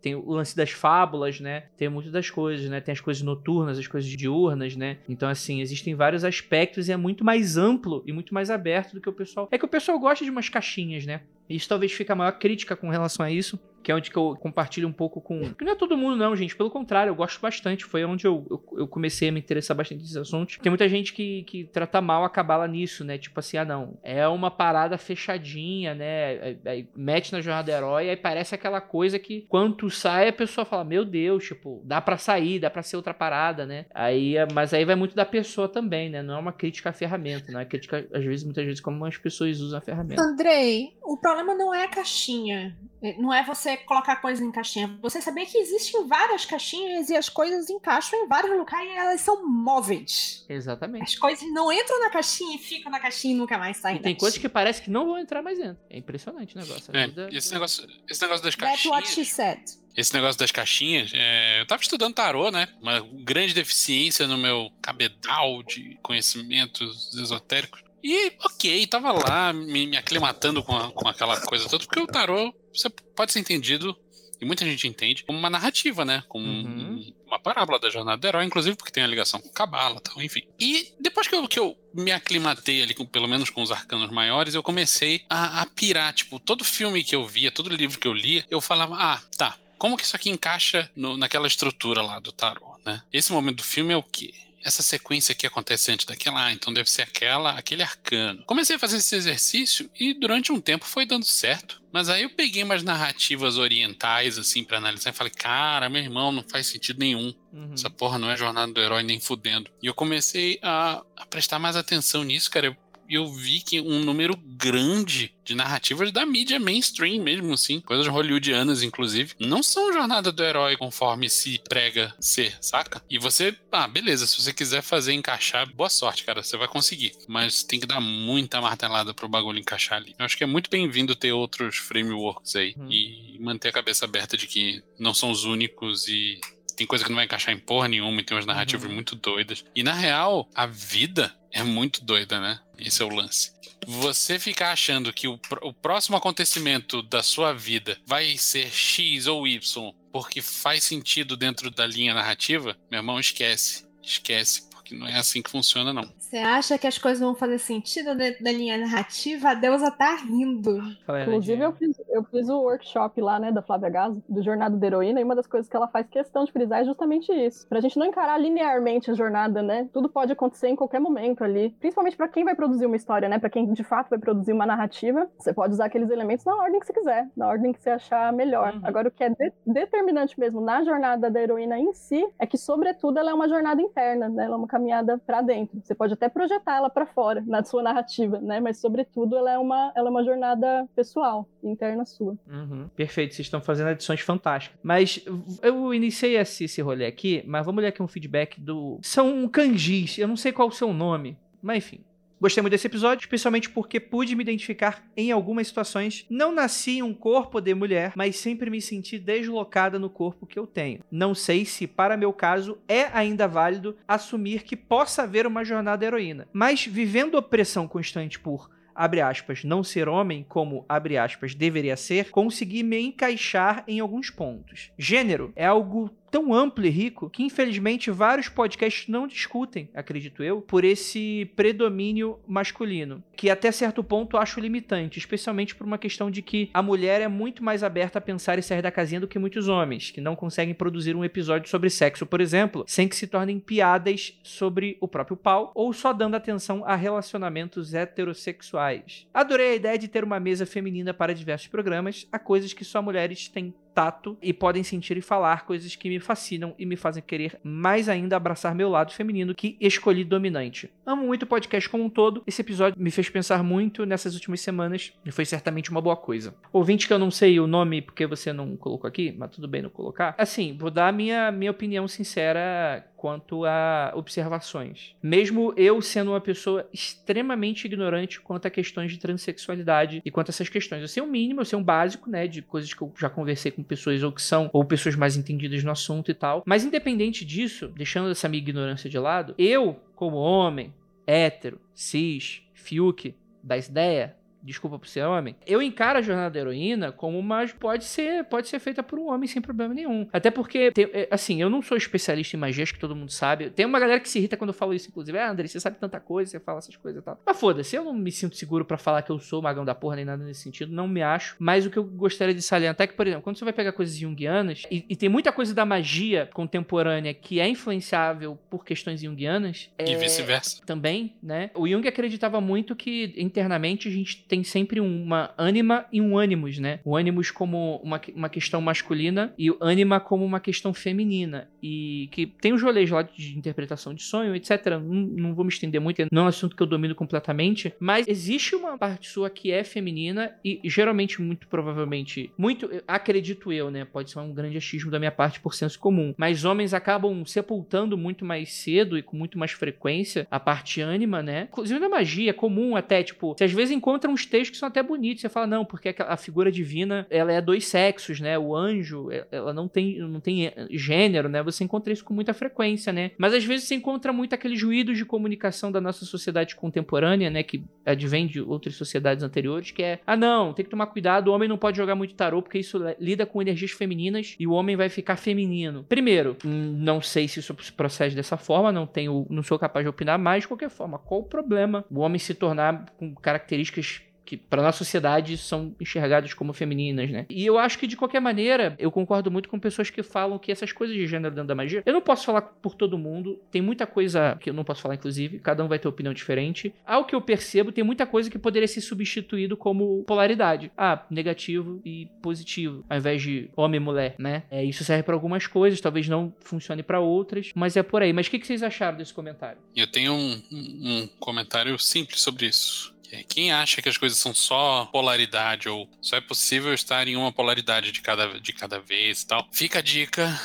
tem o lance das fábulas, né? Tem muitas das coisas, né? Tem as coisas noturnas, as coisas diurnas, né? Então assim, existem vários aspectos e é muito mais amplo e muito mais aberto do que o pessoal. É que o pessoal gosta de umas caixinhas, né? Isso talvez fique a maior crítica com relação a isso que é onde que eu compartilho um pouco com. Que não é todo mundo, não, gente. Pelo contrário, eu gosto bastante. Foi onde eu, eu, eu comecei a me interessar bastante nesses assuntos. Tem muita gente que, que trata mal a cabala nisso, né? Tipo assim, ah, não. É uma parada fechadinha, né? Aí, mete na jornada do herói, aí parece aquela coisa que quando sai, a pessoa fala, meu Deus, tipo, dá para sair, dá para ser outra parada, né? Aí, mas aí vai muito da pessoa também, né? Não é uma crítica à ferramenta, não é crítica, às vezes, muitas vezes, como as pessoas usam a ferramenta. Andrei, o problema não é a caixinha. Não é você colocar coisas em caixinha. Você saber que existem várias caixinhas e as coisas encaixam em vários locais e elas são móveis. Exatamente. As coisas não entram na caixinha e ficam na caixinha e nunca mais saem. E tem coisas que parece que não vão entrar mais dentro. É impressionante o negócio. É, vida... esse, negócio esse negócio das caixinhas. That's what she said. Esse negócio das caixinhas, é, eu tava estudando tarô, né? Uma grande deficiência no meu cabedal de conhecimentos esotéricos. E, ok, tava lá me, me aclimatando com, a, com aquela coisa toda, porque o tarô você pode ser entendido, e muita gente entende, como uma narrativa, né? Como uhum. uma parábola da jornada do herói, inclusive porque tem a ligação com Cabala tal, enfim. E depois que eu, que eu me aclimatei ali, com, pelo menos com os arcanos maiores, eu comecei a, a pirar. Tipo, todo filme que eu via, todo livro que eu lia, eu falava, ah, tá, como que isso aqui encaixa no, naquela estrutura lá do tarô, né? Esse momento do filme é o quê? Essa sequência aqui acontece antes daquela, ah, então deve ser aquela, aquele arcano. Comecei a fazer esse exercício e durante um tempo foi dando certo. Mas aí eu peguei umas narrativas orientais, assim, para analisar e falei, cara, meu irmão, não faz sentido nenhum. Uhum. Essa porra não é jornada do herói nem fudendo. E eu comecei a, a prestar mais atenção nisso, cara. Eu eu vi que um número grande de narrativas da mídia mainstream mesmo, assim, coisas hollywoodianas, inclusive, não são jornada do herói conforme se prega ser, saca? E você, ah, beleza, se você quiser fazer encaixar, boa sorte, cara, você vai conseguir. Mas tem que dar muita martelada pro bagulho encaixar ali. Eu acho que é muito bem-vindo ter outros frameworks aí hum. e manter a cabeça aberta de que não são os únicos e tem coisa que não vai encaixar em porra nenhuma e tem umas narrativas uhum. muito doidas. E na real, a vida é muito doida, né? Esse é o lance. Você ficar achando que o, o próximo acontecimento da sua vida vai ser X ou Y porque faz sentido dentro da linha narrativa, meu irmão, esquece. Esquece, porque não é assim que funciona, não. Você acha que as coisas vão fazer sentido dentro da linha narrativa? A deusa tá rindo. Inclusive, eu fiz, eu fiz o workshop lá, né, da Flávia Gaza, do Jornada da Heroína, e uma das coisas que ela faz questão de frisar é justamente isso. Pra gente não encarar linearmente a jornada, né? Tudo pode acontecer em qualquer momento ali. Principalmente para quem vai produzir uma história, né? Pra quem de fato vai produzir uma narrativa, você pode usar aqueles elementos na ordem que você quiser, na ordem que você achar melhor. Uhum. Agora, o que é de determinante mesmo na jornada da heroína em si é que, sobretudo, ela é uma jornada interna, né? Ela é uma caminhada para dentro. Você pode até projetar ela para fora na sua narrativa, né? Mas sobretudo ela é uma, ela é uma jornada pessoal, interna sua. Uhum. Perfeito, vocês estão fazendo edições fantásticas. Mas eu iniciei esse, esse rolê aqui, mas vamos ler aqui um feedback do. São kanjis, eu não sei qual o seu nome, mas enfim. Gostei muito desse episódio, especialmente porque pude me identificar em algumas situações. Não nasci em um corpo de mulher, mas sempre me senti deslocada no corpo que eu tenho. Não sei se, para meu caso, é ainda válido assumir que possa haver uma jornada heroína. Mas vivendo opressão constante por abre aspas, não ser homem como, abre aspas, deveria ser, consegui me encaixar em alguns pontos. Gênero é algo tão amplo e rico que, infelizmente, vários podcasts não discutem, acredito eu, por esse predomínio masculino, que até certo ponto acho limitante, especialmente por uma questão de que a mulher é muito mais aberta a pensar e sair da casinha do que muitos homens, que não conseguem produzir um episódio sobre sexo, por exemplo, sem que se tornem piadas sobre o próprio pau ou só dando atenção a relacionamentos heterossexuais. Adorei a ideia de ter uma mesa feminina para diversos programas, a coisas que só mulheres têm tato e podem sentir e falar coisas que me fascinam e me fazem querer mais ainda abraçar meu lado feminino que escolhi dominante. Amo muito o podcast como um todo. Esse episódio me fez pensar muito nessas últimas semanas e foi certamente uma boa coisa. Ouvinte que eu não sei o nome porque você não colocou aqui, mas tudo bem não colocar. Assim, vou dar a minha, minha opinião sincera quanto a observações. Mesmo eu sendo uma pessoa extremamente ignorante quanto a questões de transexualidade e quanto a essas questões. Eu sei o mínimo, eu sei um básico, né, de coisas que eu já conversei com pessoas ou que são, ou pessoas mais entendidas no assunto e tal. Mas independente disso, deixando essa minha ignorância de lado, eu, como homem, hétero, cis, fiuk, da ideia, desculpa por ser homem, eu encaro a jornada da heroína como uma pode ser, pode ser feita por um homem sem problema nenhum. Até porque, é, assim, eu não sou especialista em magia, acho que todo mundo sabe. Tem uma galera que se irrita quando eu falo isso, inclusive. Ah, André, você sabe tanta coisa, você fala essas coisas e tal. Mas foda-se, eu não me sinto seguro para falar que eu sou magão da porra nem nada nesse sentido, não me acho. Mas o que eu gostaria de salientar é que, por exemplo, quando você vai pegar coisas junguianas, e, e tem muita coisa da magia contemporânea que é influenciável por questões junguianas. E é, vice-versa. Também, né? O Jung acreditava muito que internamente a gente tem sempre uma ânima e um ânimos, né? O ânimos como uma, uma questão masculina e o ânima como uma questão feminina. E que tem os rolês lá de interpretação de sonho, etc. Não, não vou me estender muito, não é um assunto que eu domino completamente, mas existe uma parte sua que é feminina e geralmente, muito provavelmente, muito, acredito eu, né? Pode ser um grande achismo da minha parte por senso comum, mas homens acabam sepultando muito mais cedo e com muito mais frequência a parte ânima, né? Inclusive na magia, é comum até, tipo, você às vezes encontra uns textos que são até bonitos, você fala, não, porque a figura divina, ela é dois sexos, né? O anjo, ela não tem, não tem gênero, né? Você encontra isso com muita frequência, né? Mas às vezes você encontra muito aqueles ruídos de comunicação da nossa sociedade contemporânea, né? Que advém de outras sociedades anteriores, que é, ah, não, tem que tomar cuidado, o homem não pode jogar muito tarô, porque isso lida com energias femininas e o homem vai ficar feminino. Primeiro, não sei se isso procede dessa forma, não tenho, não sou capaz de opinar, mas de qualquer forma, qual o problema? O homem se tornar com características que para nossa sociedade são enxergadas como femininas, né? E eu acho que de qualquer maneira, eu concordo muito com pessoas que falam que essas coisas de gênero dentro da magia, eu não posso falar por todo mundo, tem muita coisa que eu não posso falar inclusive, cada um vai ter opinião diferente. Ao que eu percebo, tem muita coisa que poderia ser substituído como polaridade. Ah, negativo e positivo, ao invés de homem e mulher, né? É, isso serve para algumas coisas, talvez não funcione para outras, mas é por aí. Mas o que, que vocês acharam desse comentário? Eu tenho um, um comentário simples sobre isso. É, quem acha que as coisas são só polaridade ou só é possível estar em uma polaridade de cada, de cada vez e tal, fica a dica.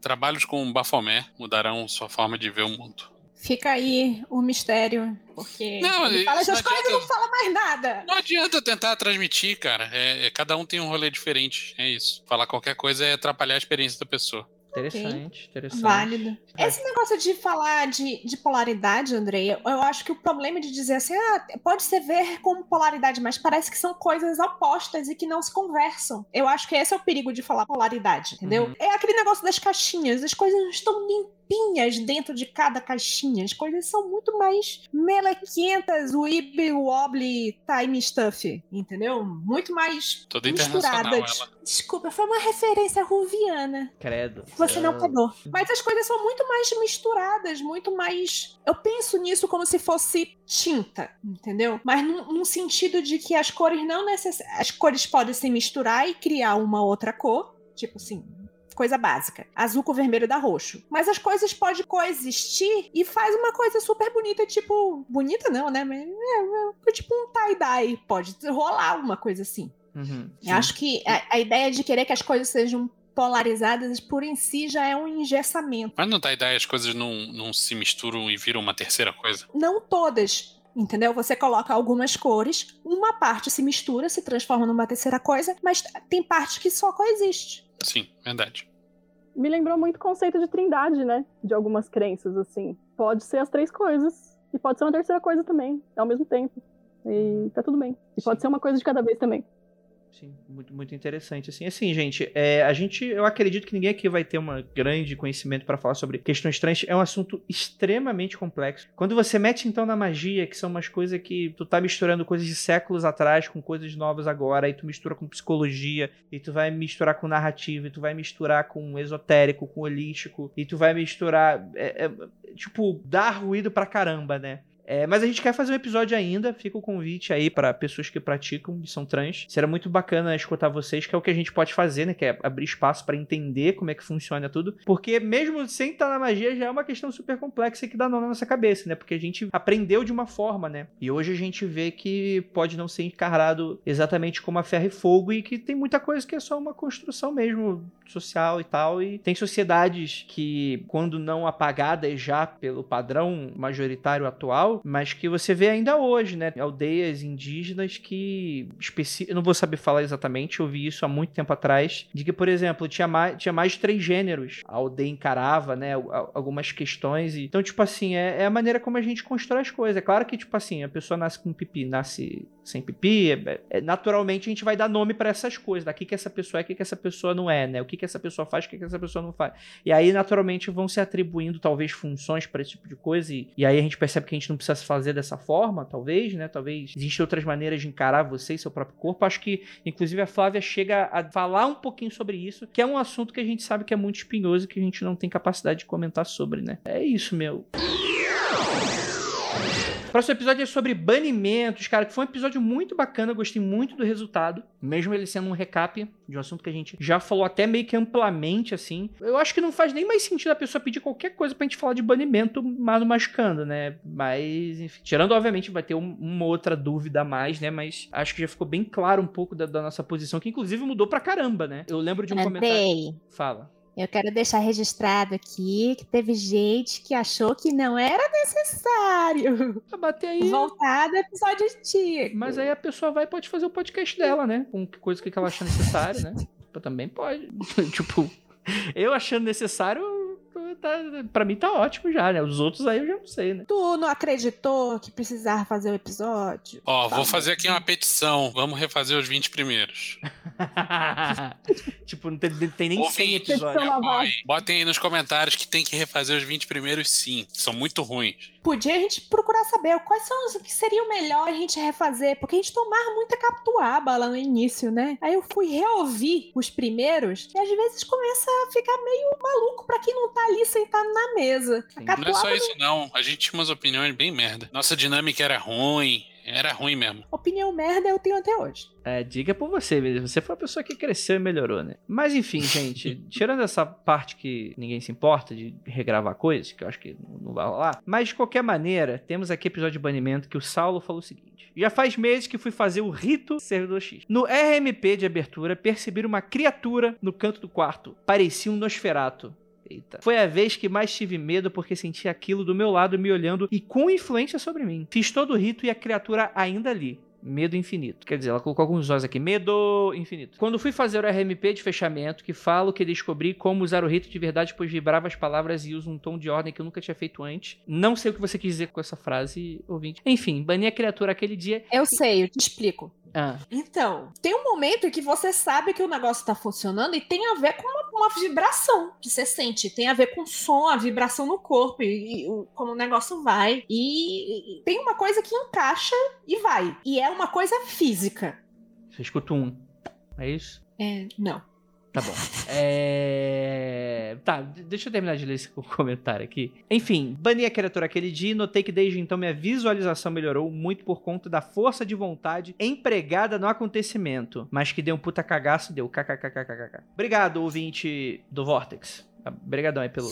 Trabalhos com Bafomé mudarão sua forma de ver o mundo. Fica aí o mistério, porque não, ele fala essas coisas e não fala mais nada. Não adianta tentar transmitir, cara. É, é, cada um tem um rolê diferente. É isso. Falar qualquer coisa é atrapalhar a experiência da pessoa. Interessante, okay. interessante. Válido. É. Esse negócio de falar de, de polaridade, Andrei, eu acho que o problema de dizer assim, ah, pode ser ver como polaridade, mas parece que são coisas opostas e que não se conversam. Eu acho que esse é o perigo de falar polaridade, entendeu? Uhum. É aquele negócio das caixinhas, as coisas não estão limpinhas dentro de cada caixinha. As coisas são muito mais melequentas, o Ibe, o Wobbly, Time Stuff, entendeu? Muito mais Toda misturadas. Desculpa, foi uma referência ruviana. Credo. Você não pegou. Mas as coisas são muito mais misturadas, muito mais. Eu penso nisso como se fosse tinta, entendeu? Mas num, num sentido de que as cores não necessariamente. As cores podem se misturar e criar uma outra cor. Tipo assim, coisa básica. Azul com vermelho dá roxo. Mas as coisas podem coexistir e faz uma coisa super bonita, tipo. Bonita não, né? Mas é, é tipo um tie-dye. Pode rolar uma coisa assim. Uhum, acho que a, a, ideia de querer que as coisas sejam polarizadas por em si já é um engessamento. Mas não dá ideia, as coisas não, não se misturam e viram uma terceira coisa? Não todas. Entendeu? Você coloca algumas cores, uma parte se mistura, se transforma numa terceira coisa, mas tem parte que só coexiste. Sim, verdade. Me lembrou muito o conceito de trindade, né? De algumas crenças, assim. Pode ser as três coisas, e pode ser uma terceira coisa também, ao mesmo tempo. E tá tudo bem. E Sim. pode ser uma coisa de cada vez também. Sim, muito, muito interessante. Assim, assim gente, é, a gente, eu acredito que ninguém aqui vai ter um grande conhecimento para falar sobre questões trans. É um assunto extremamente complexo. Quando você mete então na magia, que são umas coisas que tu tá misturando coisas de séculos atrás com coisas novas agora, e tu mistura com psicologia, e tu vai misturar com narrativa, e tu vai misturar com esotérico, com holístico, e tu vai misturar. É, é, tipo, dá ruído pra caramba, né? É, mas a gente quer fazer um episódio ainda, fica o convite aí para pessoas que praticam e são trans. Será muito bacana escutar vocês, que é o que a gente pode fazer, né? Que é abrir espaço para entender como é que funciona tudo. Porque mesmo sem estar na magia, já é uma questão super complexa que dá nó na nossa cabeça, né? Porque a gente aprendeu de uma forma, né? E hoje a gente vê que pode não ser encarado exatamente como a ferro e fogo e que tem muita coisa que é só uma construção mesmo social e tal. E tem sociedades que, quando não apagadas já pelo padrão majoritário atual, mas que você vê ainda hoje, né? Aldeias indígenas que. Especi... Eu não vou saber falar exatamente, eu vi isso há muito tempo atrás. De que, por exemplo, tinha mais, tinha mais de três gêneros. A aldeia encarava, né? Algumas questões. E... Então, tipo assim, é, é a maneira como a gente constrói as coisas. É claro que, tipo assim, a pessoa nasce com pipi, nasce sem pipi. é- é- naturalmente a gente vai dar nome pra essas coisas. Daqui que essa pessoa é, o que, essa pessoa não é, né? O que, que essa pessoa faz, o que, que essa pessoa não faz. E aí, naturalmente, vão se atribuindo, talvez, funções pra esse tipo de coisa. E, e aí a gente percebe que a gente não precisa se fazer dessa forma, talvez, né? Talvez existem outras maneiras de encarar você e seu próprio corpo. Acho que, inclusive, a Flávia chega a falar um pouquinho sobre isso, que é um assunto que a gente sabe que é muito espinhoso e que a gente não tem capacidade de comentar sobre, né? É isso, meu. O próximo episódio é sobre banimentos, cara, que foi um episódio muito bacana, gostei muito do resultado, mesmo ele sendo um recap de um assunto que a gente já falou até meio que amplamente, assim. Eu acho que não faz nem mais sentido a pessoa pedir qualquer coisa pra gente falar de banimento mano mascando, né? Mas, enfim, tirando, obviamente, vai ter um- uma outra dúvida a mais, né? Mas acho que já ficou bem claro um pouco da, da nossa posição, que inclusive mudou pra caramba, né? Eu lembro de um comentário. Andrei, Fala. Eu quero deixar registrado aqui que teve gente que achou que não era necessário bater aí. voltar do episódio antigo. Mas aí a pessoa vai e pode fazer o podcast dela, né? Com que coisa que ela achar necessário, né? Também pode. tipo, eu achando necessário, tá, pra mim tá ótimo já, né? Os outros aí eu já não sei, né? Tu não acreditou que precisava fazer o episódio? Ó, Tá vou fazer aqui uma petição. Vamos refazer os 20 primeiros. tipo, não tem, tem nem 100 Ouvintes, episódios. Petição lavada. apoiem. Botem aí nos comentários que tem que refazer os 20 primeiros sim. São muito ruins. Podia a gente procurar saber quais são os que seria melhor a gente refazer, porque a gente tomava muita captuaba lá no início, né? Aí eu fui reouvir os primeiros e às vezes começa a ficar meio maluco pra quem não tá ali sentado na mesa. Não é só isso, não. A gente tinha umas opiniões bem merda. Nossa dinâmica era ruim. Era ruim mesmo. Opinião merda eu tenho até hoje. É, diga por você mesmo. Você foi a pessoa que cresceu e melhorou, né? Mas enfim, gente, tirando essa parte que ninguém se importa de regravar coisas, que eu acho que não vai rolar. Mas de qualquer maneira, temos aqui episódio de banimento que o Saulo falou o seguinte: Já faz meses que fui fazer o rito servidor X. No RMP de abertura, percebi uma criatura no canto do quarto. Parecia um Nosferato. Eita. Foi a vez que mais tive medo porque senti aquilo do meu lado me olhando e com influência sobre mim. Fiz todo o rito e a criatura ainda ali. Medo infinito. Quer dizer, ela colocou alguns olhos aqui. Medo infinito. Quando fui fazer o RMP de fechamento, que falo que descobri como usar o rito de verdade, pois vibrava as palavras e uso um tom de ordem que eu nunca tinha feito antes. Não sei o que você quis dizer com essa frase, ouvinte. Enfim, bani a criatura aquele dia. Eu sei, eu te explico. Ah, Então, tem um momento que você sabe que o negócio tá funcionando e tem a ver com uma, uma vibração que você sente. Tem a ver com o som, a vibração no corpo e, e o- como o negócio vai. E, e tem uma coisa que encaixa e vai. E é uma coisa física. você escuta um. É isso? É, não. Tá bom. É... Tá, deixa eu terminar de ler esse comentário aqui. Enfim, bani a criatura aquele dia e notei que desde então minha visualização melhorou muito por conta da força de vontade empregada no acontecimento. Mas que deu um puta cagaço, deu kkkkkk. Obrigado, ouvinte do Vortex. Obrigadão aí pelo,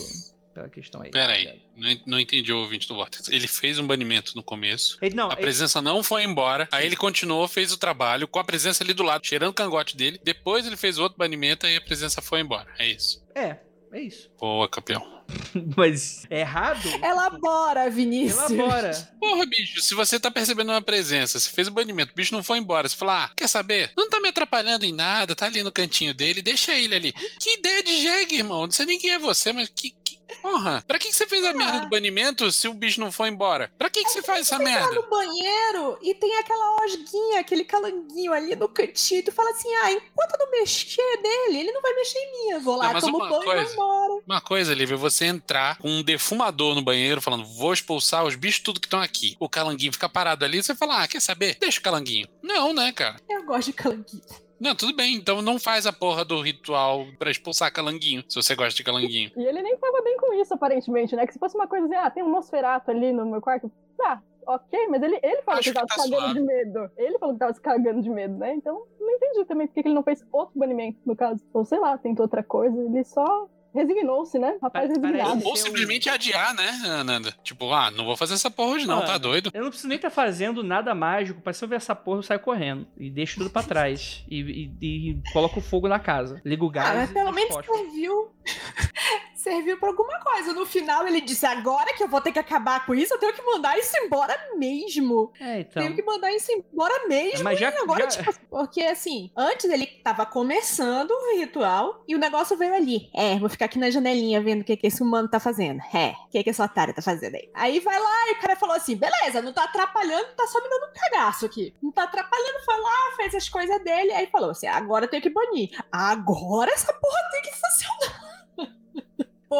pela questão aí. Pera aí. Não, não entendi o ouvinte do Vortex. Ele fez um banimento no começo. Ele, não, A ele- presença não foi embora. Aí ele continuou, fez o trabalho com a presença ali do lado, cheirando o cangote dele. Depois ele fez outro banimento e a presença foi embora. É isso. é, é isso. Boa, campeão. Mas é errado? Elabora, Vinícius. Elabora. Porra, bicho, se você tá percebendo uma presença, você fez o banimento, o bicho não foi embora, você fala, ah, quer saber? Não tá me atrapalhando em nada, tá ali no cantinho dele, deixa ele ali. Que ideia de jegue, irmão. Não sei nem quem é você, mas que. que... Porra, pra que, que você fez a merda do banimento se o bicho não foi embora? Pra que, que você faz essa Você tá merda? no banheiro e tem aquela osguinha, aquele calanguinho ali no cantinho. Tu fala assim: ah, enquanto eu não mexer nele, ele não vai mexer em mim. Eu vou lá, Não, tomo banho e vou embora. Uma coisa, Lívia, você entrar com um defumador no banheiro falando, vou expulsar os bichos tudo que estão aqui. O calanguinho fica parado ali, você fala, ah, quer saber? Deixa o calanguinho. Não, né, cara? Eu gosto de calanguinho. Não, tudo bem, então não faz a porra do ritual pra expulsar calanguinho, se você gosta de calanguinho. E ele nem tava bem com isso, aparentemente, né? Que se fosse uma coisa assim, ah, tem um Nosferato ali no meu quarto, tá, ok, mas ele, ele falou Acho que tava tá se cagando suave. de medo. Ele falou que tava se cagando de medo, né? Então, não entendi também por que que ele não fez outro banimento, no caso. Ou sei lá, tentou outra coisa, ele só resignou-se, né? Rapaz Pa- resignado. Ou simplesmente adiar, né, Ananda? Tipo, ah, não vou fazer essa porra hoje não, Mano, tá doido? Eu não preciso nem estar fazendo nada mágico, pra se eu ver essa porra, eu saio correndo. E deixo tudo pra trás. E, e, e coloco fogo na casa. Ligo o gás. Ah, mas e pelo menos você viu. Serviu pra alguma coisa. No final, ele disse: agora que eu vou ter que acabar com isso, eu tenho que mandar isso embora mesmo. É, então. Tenho que mandar isso embora mesmo. Mas já- agora, já- tipo, porque assim, antes ele tava começando o ritual e o negócio veio ali. É, vou ficar aqui na janelinha vendo o que, que esse humano tá fazendo. É, o que, que essa otária tá fazendo aí? Aí vai lá e o cara falou assim: beleza, não tá atrapalhando, tá só me dando um cagaço aqui. Não tá atrapalhando, foi lá, fez as coisas dele, aí falou assim: agora eu tenho que banir. Agora essa porra tem que funcionar.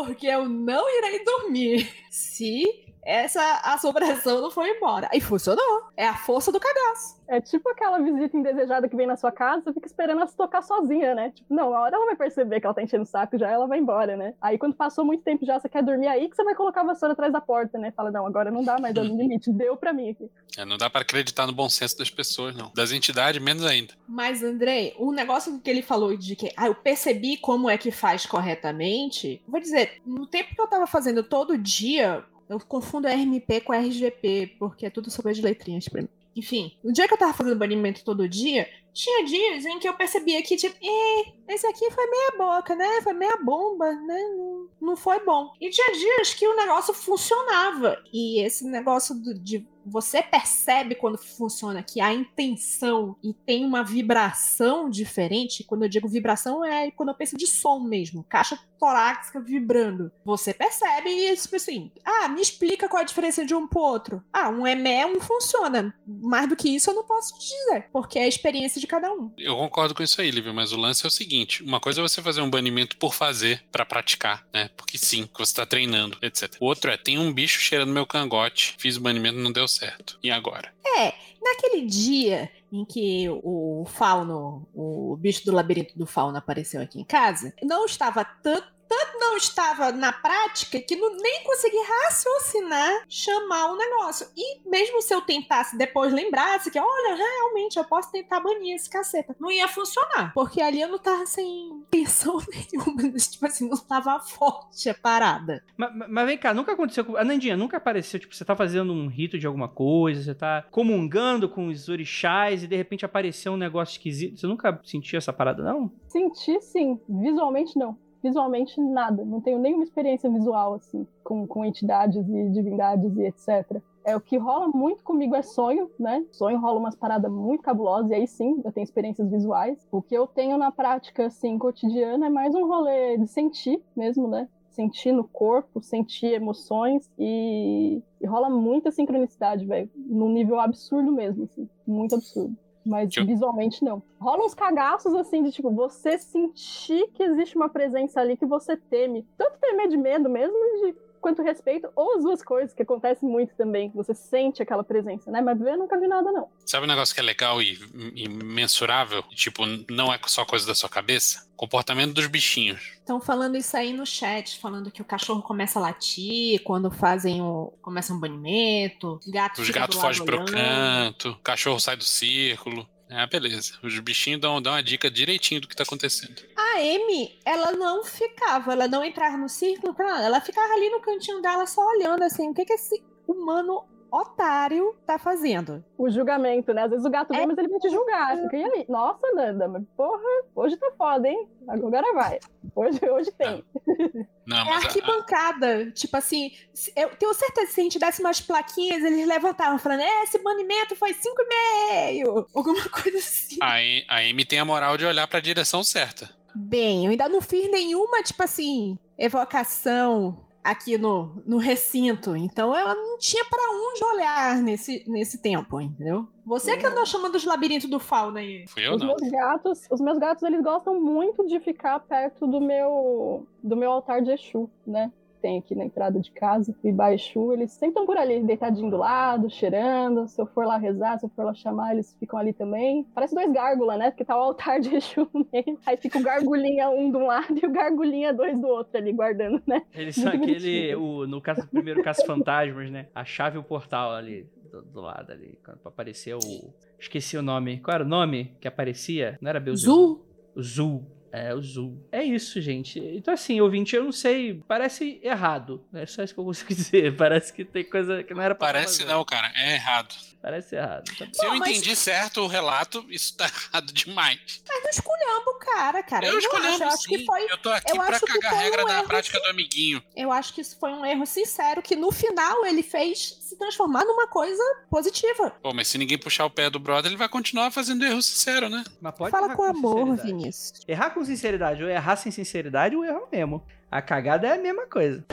Porque eu não irei dormir. Se essa assombração não for embora. E funcionou. É a força do cagaço. É tipo aquela visita indesejada que vem na sua casa, você fica esperando ela se tocar sozinha, né? Tipo, não, a hora ela vai perceber que ela tá enchendo o saco já, ela vai embora, né? Aí quando passou muito tempo já, você quer dormir aí, que você vai colocar a vassoura atrás da porta, né? Fala, não, agora não dá mais, é o limite, deu pra mim aqui. É, não dá pra acreditar no bom senso das pessoas, não. Das entidades, menos ainda. Mas, Andrei, o negócio que ele falou de que ah, eu percebi como é que faz corretamente, vou dizer, no tempo que eu tava fazendo todo dia, eu confundo RMP com RGP, porque é tudo sobre as letrinhas pra mim. Enfim, no dia que eu tava fazendo banimento todo dia, tinha dias em que eu percebia que, tipo, "Eh, esse aqui foi meia boca, né? Foi meia bomba, né? Não, não foi bom. E tinha dias que o negócio funcionava. E esse negócio do- de você percebe quando funciona que há intenção e tem uma vibração diferente. Quando eu digo vibração, é quando eu penso de som mesmo, caixa torácica vibrando. Você percebe e tipo assim, ah, me explica qual a diferença de um pro outro. Ah, um é mé, um funciona. Mais do que isso eu não posso te dizer, porque é a experiência de cada um. Eu concordo com isso aí, Lívia, mas o lance é o seguinte: uma coisa é você fazer um banimento por fazer, pra praticar, né? Porque sim, que você tá treinando, etc. O outro é: tem um bicho cheirando meu cangote, fiz o banimento não deu certo. E agora? É, naquele dia em que o fauno, o bicho do labirinto do fauno apareceu aqui em casa, não estava tanto, tanto não estava na prática que não, nem consegui raciocinar chamar o negócio. E mesmo se eu tentasse depois lembrasse que, olha, realmente eu posso tentar banir esse caceta, não ia funcionar. Porque ali eu não tava sem intenção nenhuma, tipo assim, não tava forte a parada. Mas, mas vem cá, nunca aconteceu com. A Nandinha, nunca apareceu, tipo, você tá fazendo um rito de alguma coisa, você tá comungando com os orixás e de repente apareceu um negócio esquisito. Você nunca sentiu essa parada, não? Senti sim, visualmente não. Visualmente nada, não tenho nenhuma experiência visual, assim, com, com entidades e divindades e etc. É, o que rola muito comigo é sonho, né? Sonho rola umas paradas muito cabulosas, e aí sim, eu tenho experiências visuais. O que eu tenho na prática, assim, cotidiana é mais um rolê de sentir mesmo, né? Sentir no corpo, sentir emoções e, e rola muita sincronicidade, velho. Num nível absurdo mesmo, assim. Muito absurdo. Mas eu- visualmente não. Rola uns cagaços assim de tipo, você sentir que existe uma presença ali que você teme. Tanto temer de medo mesmo, de quanto respeito, ou as duas coisas, que acontece muito também. Você sente aquela presença, né? Mas ver eu nunca vi nada, não. Sabe um negócio que é legal e, e mensurável? Tipo, não é só coisa da sua cabeça? Comportamento dos bichinhos. Estão falando isso aí no chat, falando que o cachorro começa a latir quando fazem o. começa um banimento, gato Os gatos fogem pro canto, o cachorro sai do círculo. Ah, beleza. Os bichinhos dão, dão uma dica direitinho do que tá acontecendo. A Amy, ela não ficava, ela não entrava no círculo. Ela ficava ali no cantinho dela só olhando assim, o que que esse humano otário tá fazendo? O julgamento, né? Às vezes o gato vem, É. mas ele vai te julgar. Fica, e aí? Nossa, Nanda, mas porra, hoje tá foda, hein? Agora vai. Hoje, hoje tem. Não, É mas a- arquibancada. Tipo assim, eu tenho certeza que se a gente desse umas plaquinhas, eles levantavam falando: é, esse banimento foi 5,5. Alguma coisa assim. a, A- a Amy tem a moral de olhar pra direção certa. Bem, eu ainda não fiz nenhuma, tipo assim, evocação aqui no, no recinto. Então ela não tinha pra onde olhar nesse, nesse tempo, entendeu? Você que andou chamando os labirintos do fauna aí. Fui eu Os não. meus gatos, os meus gatos, eles gostam muito de ficar perto do meu do meu altar de Exu, né? Tem aqui na entrada de casa, o Iba Exu, eles sempre estão por ali, deitadinho do lado, cheirando. Se eu for lá rezar, se eu for lá chamar, eles ficam ali também. Parece dois gárgulas, né? Porque tá o altar de Exu no meio. Aí fica o gargulinha um de um lado e o gargulinha dois do outro ali, guardando, né? Eles são aquele. O, no caso, primeiro Caça Fantasmas, né? A chave e o portal ali, do, do lado ali. Quando apareceu o. Esqueci o nome. Qual era o nome que aparecia? Não era Beelzebub? Zul? Zul. É, o Zul. É isso, gente. Então, assim, ouvinte, eu não sei. Parece errado. É só isso que eu consigo dizer. Parece que tem coisa que não era pra Parece fazer. não, cara. É errado. Parece errado. Bom. Se eu Pô, mas- entendi certo o relato, isso tá errado demais. Mas não escolhendo o cara, cara. eu não escolhi acho. Eu acho que foi. Eu tô aqui eu pra acho que cagar a foi regra um da erro, prática sim. do amiguinho. Eu acho que isso foi um erro sincero que no final ele fez se transformar numa coisa positiva. Pô, mas se ninguém puxar o pé do brother, ele vai continuar fazendo erro sincero, né? Mas pode Fala errar com amor. Vinícius. Errar com sinceridade ou errar sem sinceridade, o erro é o mesmo. A cagada é a mesma coisa.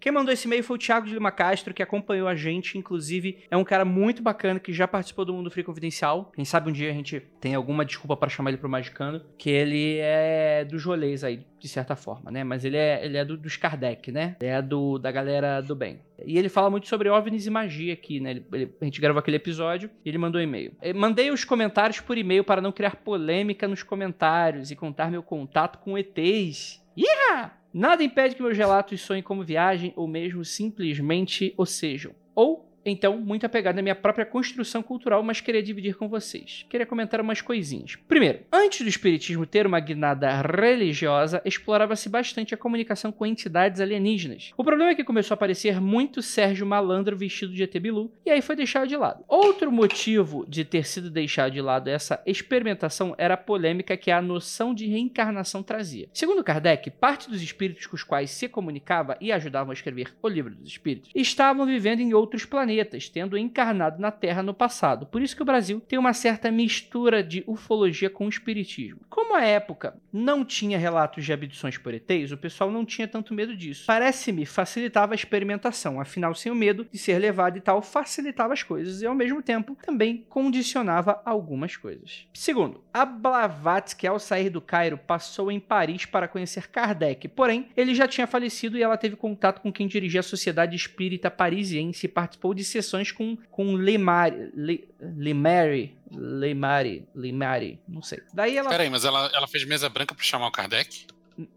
Quem mandou esse e-mail foi o Thiago de Lima Castro, que acompanhou a gente, inclusive é um cara muito bacana que já participou do Mundo Free Confidencial. Quem sabe um dia a gente tem alguma desculpa pra chamar ele pro Magicano, que ele é dos rolês aí, de certa forma, né? Mas ele é, ele é do- dos Kardec, né? Ele é do, da galera do bem. E ele fala muito sobre OVNIs e magia aqui, né? Ele- ele- a gente gravou aquele episódio e ele mandou um e-mail. Eh, Mandei os comentários por e-mail para não criar polêmica nos comentários e contar meu contato com ETs. Iha! Nada impede que meus relatos soem como viagem ou mesmo simplesmente o sejam. Ou então, muito apegado à minha própria construção cultural, mas queria dividir com vocês. Queria comentar umas coisinhas. Primeiro, antes do espiritismo ter uma guinada religiosa, explorava-se bastante a comunicação com entidades alienígenas. O problema é que começou a aparecer muito Sérgio Malandro vestido de ET Bilu, e aí foi deixado de lado. Outro motivo de ter sido deixado de lado essa experimentação era a polêmica que a noção de reencarnação trazia. Segundo Kardec, parte dos espíritos com os quais se comunicava e ajudavam a escrever o livro dos espíritos estavam vivendo em outros planetas, tendo encarnado na Terra no passado. Por isso que o Brasil tem uma certa mistura de ufologia com espiritismo. Como a época não tinha relatos de abduções por ETs, o pessoal não tinha tanto medo disso. Parece-me facilitava a experimentação, afinal, sem o medo de ser levado e tal, facilitava as coisas e ao mesmo tempo também condicionava algumas coisas. Segundo, a Blavatsky, ao sair do Cairo, passou em Paris para conhecer Kardec, porém, ele já tinha falecido e ela teve contato com quem dirigia a Sociedade Espírita Parisiense e participou de sessões com, com Lemari, Le, Lemari, Lemari, Lemari, não sei. Daí ela... Peraí, mas ela, ela fez mesa branca pra chamar o Kardec?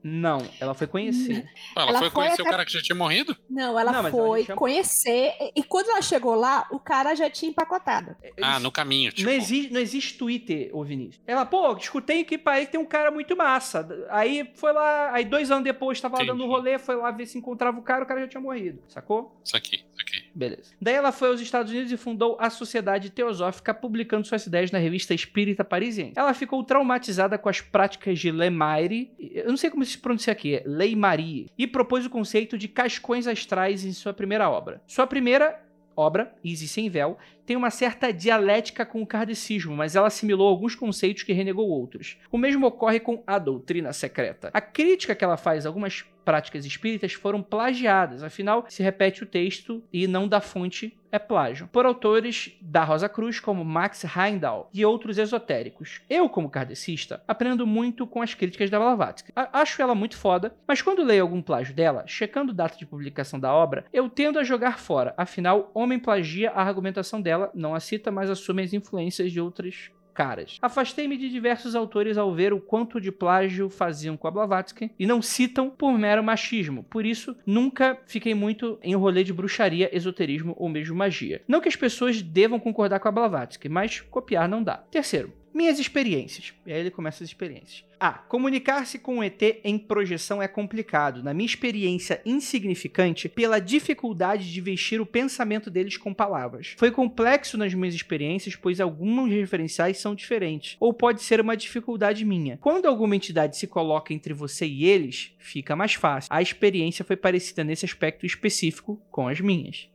Não, ela foi conhecer. Ela, Ela foi foi conhecer até- o cara que já tinha morrido? Não, ela Não, ela foi tinha- conhecer e- quando ela chegou lá, o cara já tinha empacotado. Ah, no caminho, tipo. Não existe, não existe Twitter, ô Vinícius. Ela, pô, escutei que país tem um cara muito massa. Aí foi lá, aí dois anos depois tava lá dando Entendi. rolê, foi lá ver se encontrava o cara, o cara já tinha morrido, sacou? Isso aqui, isso aqui. Beleza. Daí ela foi aos Estados Unidos e fundou a Sociedade Teosófica, publicando suas ideias na revista Espírita Parisiense. Ela ficou traumatizada com as práticas de Lemaire, eu não sei como se pronuncia aqui, é e propôs o conceito de cascões astrais em sua primeira obra. Sua primeira obra, Easy Sem Véu, tem uma certa dialética com o kardecismo, mas ela assimilou alguns conceitos que renegou outros. O mesmo ocorre com a doutrina secreta. A crítica que ela faz a algumas práticas espíritas foram plagiadas, afinal, se repete o texto e não da fonte é plágio, por autores da Rosa Cruz, como Max Heindel e outros esotéricos. Eu, como kardecista, aprendo muito com as críticas da Blavatsky. Acho ela muito foda, mas quando leio algum plágio dela, checando data de publicação da obra, eu tendo a jogar fora. Afinal, homem plagia a argumentação dela, não a cita, mas assume as influências de outras caras. Afastei-me de diversos autores ao ver o quanto de plágio faziam com a Blavatsky e não citam por mero machismo. Por isso, nunca fiquei muito em rolê de bruxaria, esoterismo ou mesmo magia. Não que as pessoas devam concordar com a Blavatsky, mas copiar não dá. Terceiro, minhas experiências. E aí ele começa as experiências. A. Comunicar-se com o ET em projeção é complicado, na minha experiência insignificante, pela dificuldade de vestir o pensamento deles com palavras. Foi complexo nas minhas experiências, pois alguns referenciais são diferentes, ou pode ser uma dificuldade minha. Quando alguma entidade se coloca entre você e eles, fica mais fácil. A experiência foi parecida nesse aspecto específico com as minhas.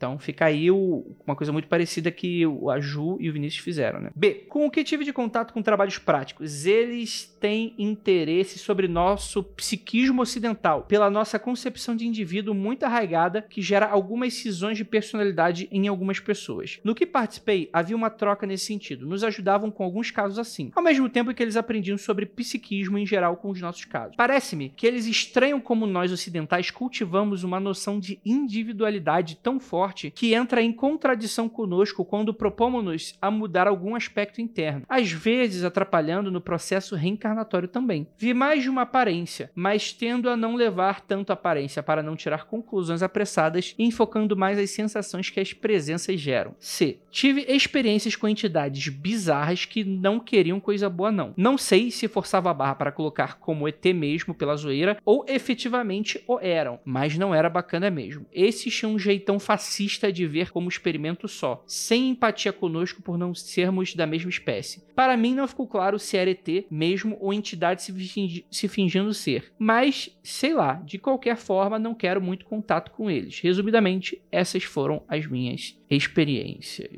Então fica aí o- uma coisa muito parecida que o- a Ju e o Vinícius fizeram, né? B. Com o que tive de contato com trabalhos práticos, eles têm interesse sobre nosso psiquismo ocidental, pela nossa concepção de indivíduo muito arraigada que gera algumas cisões de personalidade em algumas pessoas. No que participei, havia uma troca nesse sentido. Nos ajudavam com alguns casos assim, ao mesmo tempo que eles aprendiam sobre psiquismo em geral com os nossos casos. Parece-me que eles estranham como nós ocidentais cultivamos uma noção de individualidade tão forte forte que entra em contradição conosco quando propomos-nos a mudar algum aspecto interno, às vezes atrapalhando no processo reencarnatório também. Vi mais de uma aparência, mas tendo a não levar tanto aparência para não tirar conclusões apressadas enfocando mais as sensações que as presenças geram. C. Tive experiências com entidades bizarras que não queriam coisa boa não. Não sei se forçava a barra para colocar como ET mesmo pela zoeira ou efetivamente o eram, mas não era bacana mesmo. Esses tinham um jeitão fascista de ver como experimento só, sem empatia conosco por não sermos da mesma espécie. Para mim não ficou claro se era ET mesmo ou entidade se, fingi se fingindo ser, mas sei lá, de qualquer forma não quero muito contato com eles. Resumidamente, essas foram as minhas experiências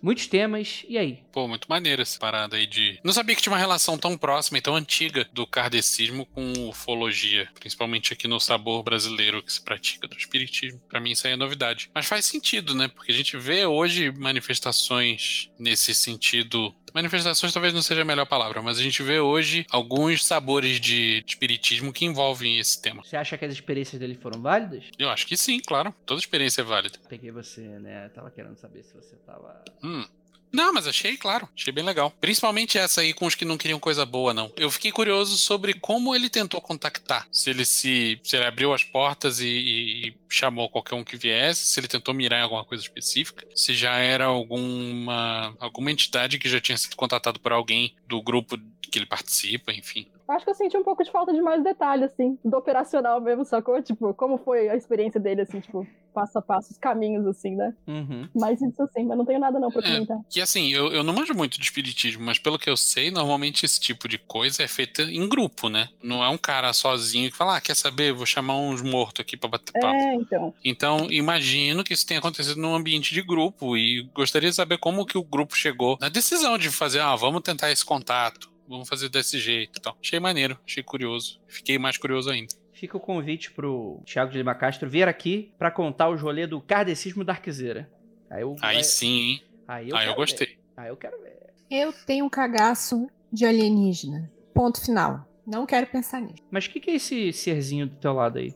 muitos temas, e aí? Pô, muito maneiro essa parada aí de. Não sabia que tinha uma relação tão próxima e tão antiga do kardecismo com ufologia, principalmente aqui no sabor brasileiro que se pratica do espiritismo. Para mim isso aí é novidade. Mas faz sentido, né? Porque a gente vê hoje manifestações nesse sentido Manifestações talvez não seja a melhor palavra, mas a gente vê hoje alguns sabores de espiritismo que envolvem esse tema. Você acha que as experiências dele foram válidas? Eu acho que sim, claro. Toda experiência é válida. Peguei você, né? Tava querendo saber se você tava. Hum. Não, mas achei, claro. Achei bem legal. Principalmente essa aí com os que não queriam coisa boa, não. Eu fiquei curioso sobre como ele tentou contactar. Se ele se. Se ele abriu as portas e, e chamou qualquer um que viesse, se ele tentou mirar em alguma coisa específica, se já era alguma. alguma entidade que já tinha sido contatado por alguém do grupo que ele participa, enfim. Acho que eu senti um pouco de falta de mais detalhe, assim, do operacional mesmo, sacou? Tipo, como foi a experiência dele, assim, tipo, passo a passo, os caminhos, assim, né? Uhum. Mas isso assim, mas não tenho nada não pra É, comentar. que assim, eu, eu não manjo muito de espiritismo, mas pelo que eu sei, normalmente esse tipo de coisa é feita em grupo, né? Não é um cara sozinho que fala, ah, quer saber, vou chamar uns mortos aqui pra bater papo. É, então. Então, imagino que isso tenha acontecido num ambiente de grupo e gostaria de saber como que o grupo chegou na decisão de fazer, ah, vamos tentar esse contato, vamos fazer desse jeito e tal. Achei maneiro, achei curioso. Fiquei mais curioso ainda. Fica o convite pro Thiago de Lima Castro vir aqui pra contar os rolês do kardecismo da Arquiseira. Aí, eu, Aí sim, hein? Aí Aí eu, eu, quero gostei. ver. Aí eu quero ver. Eu tenho um cagaço de alienígena. Ponto final. Não quero pensar nisso. Mas o que, que é esse serzinho do teu lado aí?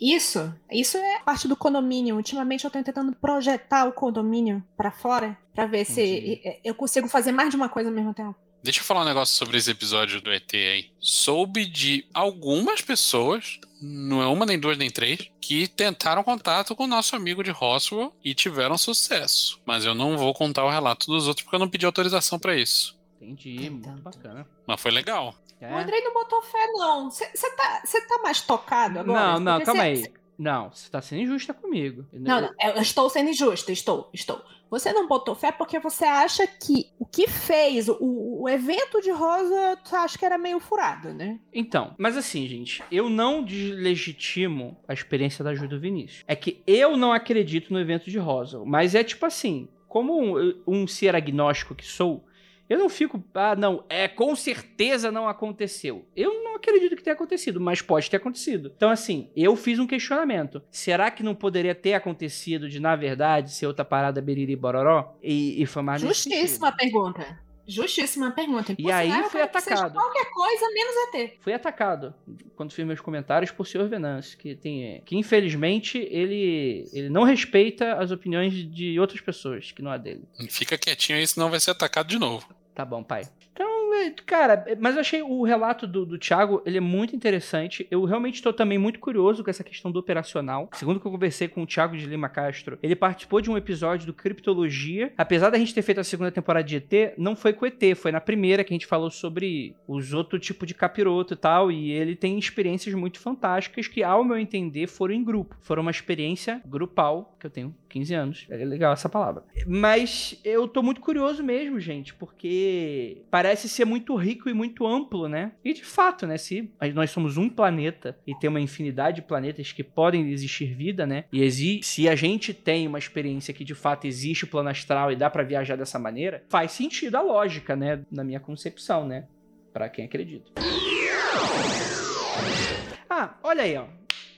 Isso, isso é parte do condomínio. Ultimamente eu tô tentando projetar o condomínio pra fora pra ver se Entendi. eu consigo fazer mais de uma coisa ao mesmo tempo. Deixa eu falar um negócio sobre esse episódio do ET aí. Soube de algumas pessoas, não é uma, nem duas, nem três, que tentaram contato com o nosso amigo de Roswell e tiveram sucesso. Mas eu não vou contar o relato dos outros porque eu não pedi autorização pra isso. Entendi, muito bacana. Mas foi legal. O É? Andrei não botou fé, não. Você tá, cê tá mais tocado agora? Não, não, calma cê- aí. Não, você tá sendo injusta comigo. Não, não, eu estou sendo injusta, estou, estou. Você não botou fé porque você acha que o que fez o, o evento de Rosa, tu acha que era meio furado, né? Então, mas assim, gente, eu não deslegitimo a experiência da Júlia Vinícius. É que eu não acredito no evento de Roswell, mas é tipo assim, como um, um ser agnóstico que sou, eu não fico, ah, não, é com certeza não aconteceu. Eu não acredito que tenha acontecido, mas pode ter acontecido. Então, assim, eu fiz um questionamento. Será que não poderia ter acontecido de, na verdade, ser outra parada beriri bororó? E, e foi mais Justíssima pergunta. Justíssima pergunta. E aí foi atacado. Qualquer coisa menos ET. Fui atacado quando fiz meus comentários por senhor Venâncio, que tem que infelizmente ele ele não respeita as opiniões de outras pessoas que não é dele. Fica quietinho aí, senão vai ser atacado de novo. Tá bom, pai. Então, é, cara, é, mas eu achei o relato do, do Thiago, ele é muito interessante. Eu realmente estou também muito curioso com essa questão do operacional. Segundo que eu conversei com o Thiago de Lima Castro, ele participou de um episódio do Criptologia. Apesar da gente ter feito a segunda temporada de ET, não foi com ET, foi na primeira que a gente falou sobre os outros tipos de capiroto e tal. E ele tem experiências muito fantásticas que, ao meu entender, foram em grupo. Foram uma experiência grupal, que eu tenho 15 anos. É legal essa palavra. Mas eu tô muito curioso mesmo, gente, porque parece ser muito rico e muito amplo, né? E de fato, né? Se nós somos um planeta e tem uma infinidade de planetas que podem existir vida, né? E exi se a gente tem uma experiência que de fato existe o plano astral e dá pra viajar dessa maneira, faz sentido a lógica, né? Na minha concepção, né? Pra quem acredita. Ah, olha aí, ó.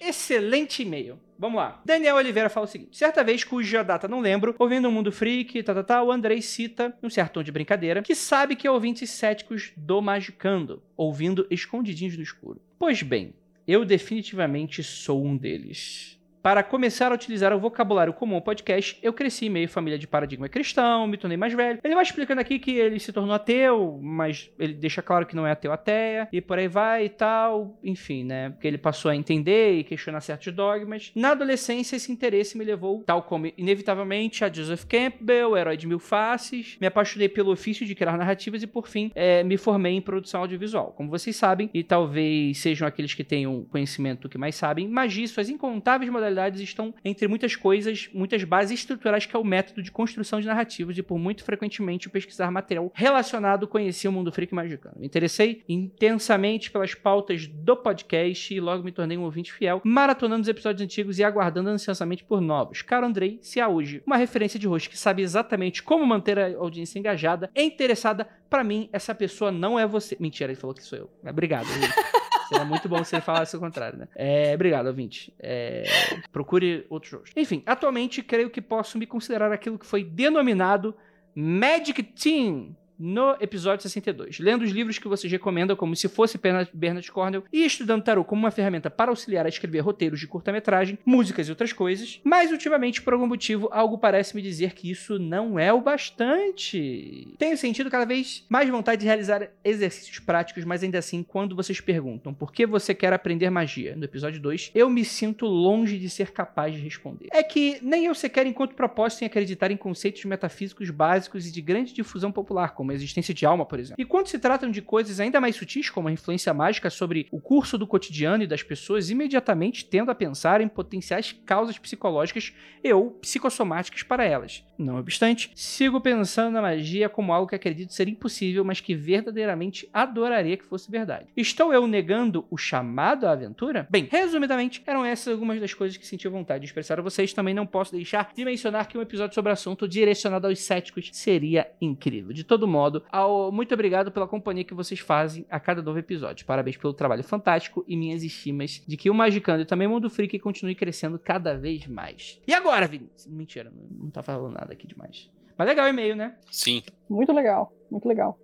Excelente e-mail. Vamos lá. Daniel Oliveira fala o seguinte: certa vez, cuja data não lembro, ouvindo o Mundo Freak, tá, tá, tá, o Andrei cita, num certo tom de brincadeira, que sabe que é ouvintes céticos do Magicando, ouvindo escondidinhos no escuro. Pois bem, eu definitivamente sou um deles. Para começar a utilizar o vocabulário comum ao podcast, eu cresci meio família de paradigma cristão, me tornei mais velho. Ele vai explicando aqui que ele se tornou ateu, mas ele deixa claro que não é ateu ateia, e por aí vai e tal. Enfim, né? Porque ele passou a entender e questionar certos dogmas. Na adolescência, esse interesse me levou, tal como inevitavelmente, a Joseph Campbell, Herói de Mil Faces. Me apaixonei pelo ofício de criar narrativas e, por fim, é, me formei em produção audiovisual. Como vocês sabem, e talvez sejam aqueles que tenham conhecimento que mais sabem, magia suas incontáveis modalidades estão entre muitas coisas, muitas bases estruturais que é o método de construção de narrativas e por muito frequentemente pesquisar material relacionado conheci o mundo freak magicano. Me interessei intensamente pelas pautas do podcast e logo me tornei um ouvinte fiel, maratonando os episódios antigos e aguardando ansiosamente por novos. Caro Andrei, se há hoje uma referência de host que sabe exatamente como manter a audiência engajada e interessada, para mim essa pessoa não é você. Mentira, ele falou que sou eu. Obrigado. Seria muito bom se ele falasse o contrário, né? É, obrigado, ouvinte. É, procure outros jogos. Enfim, atualmente creio que posso me considerar aquilo que foi denominado Magic Team no episódio 62, lendo os livros que vocês recomendam como se fosse Bernard Cornell e estudando tarot como uma ferramenta para auxiliar a escrever roteiros de curta-metragem, músicas e outras coisas, mas ultimamente, por algum motivo, algo parece me dizer que isso não é o bastante. Tenho sentido cada vez mais vontade de realizar exercícios práticos, mas ainda assim, quando vocês perguntam por que você quer aprender magia, no episódio 2, eu me sinto longe de ser capaz de responder. É que nem eu sequer encontro propósito em acreditar em conceitos metafísicos básicos e de grande difusão popular, como a existência de alma, por exemplo. E quando se tratam de coisas ainda mais sutis, como a influência mágica sobre o curso do cotidiano e das pessoas, imediatamente tendo a pensar em potenciais causas psicológicas e ou psicossomáticas para elas. Não obstante, sigo pensando na magia como algo que acredito ser impossível, mas que verdadeiramente adoraria que fosse verdade. Estou eu negando o chamado à aventura? Bem, resumidamente, eram essas algumas das coisas que senti vontade de expressar a vocês. Também não posso deixar de mencionar que um episódio sobre o assunto direcionado aos céticos seria incrível. De todo modo, ao... muito obrigado pela companhia que vocês fazem a cada novo episódio. Parabéns pelo trabalho fantástico e minhas estimas de que o Magicando e também o Mundo Freak continue crescendo cada vez mais. E agora, Vinícius? Mentira, não tá falando nada aqui demais. Mas legal o e-mail, né? Sim. Muito legal, muito legal.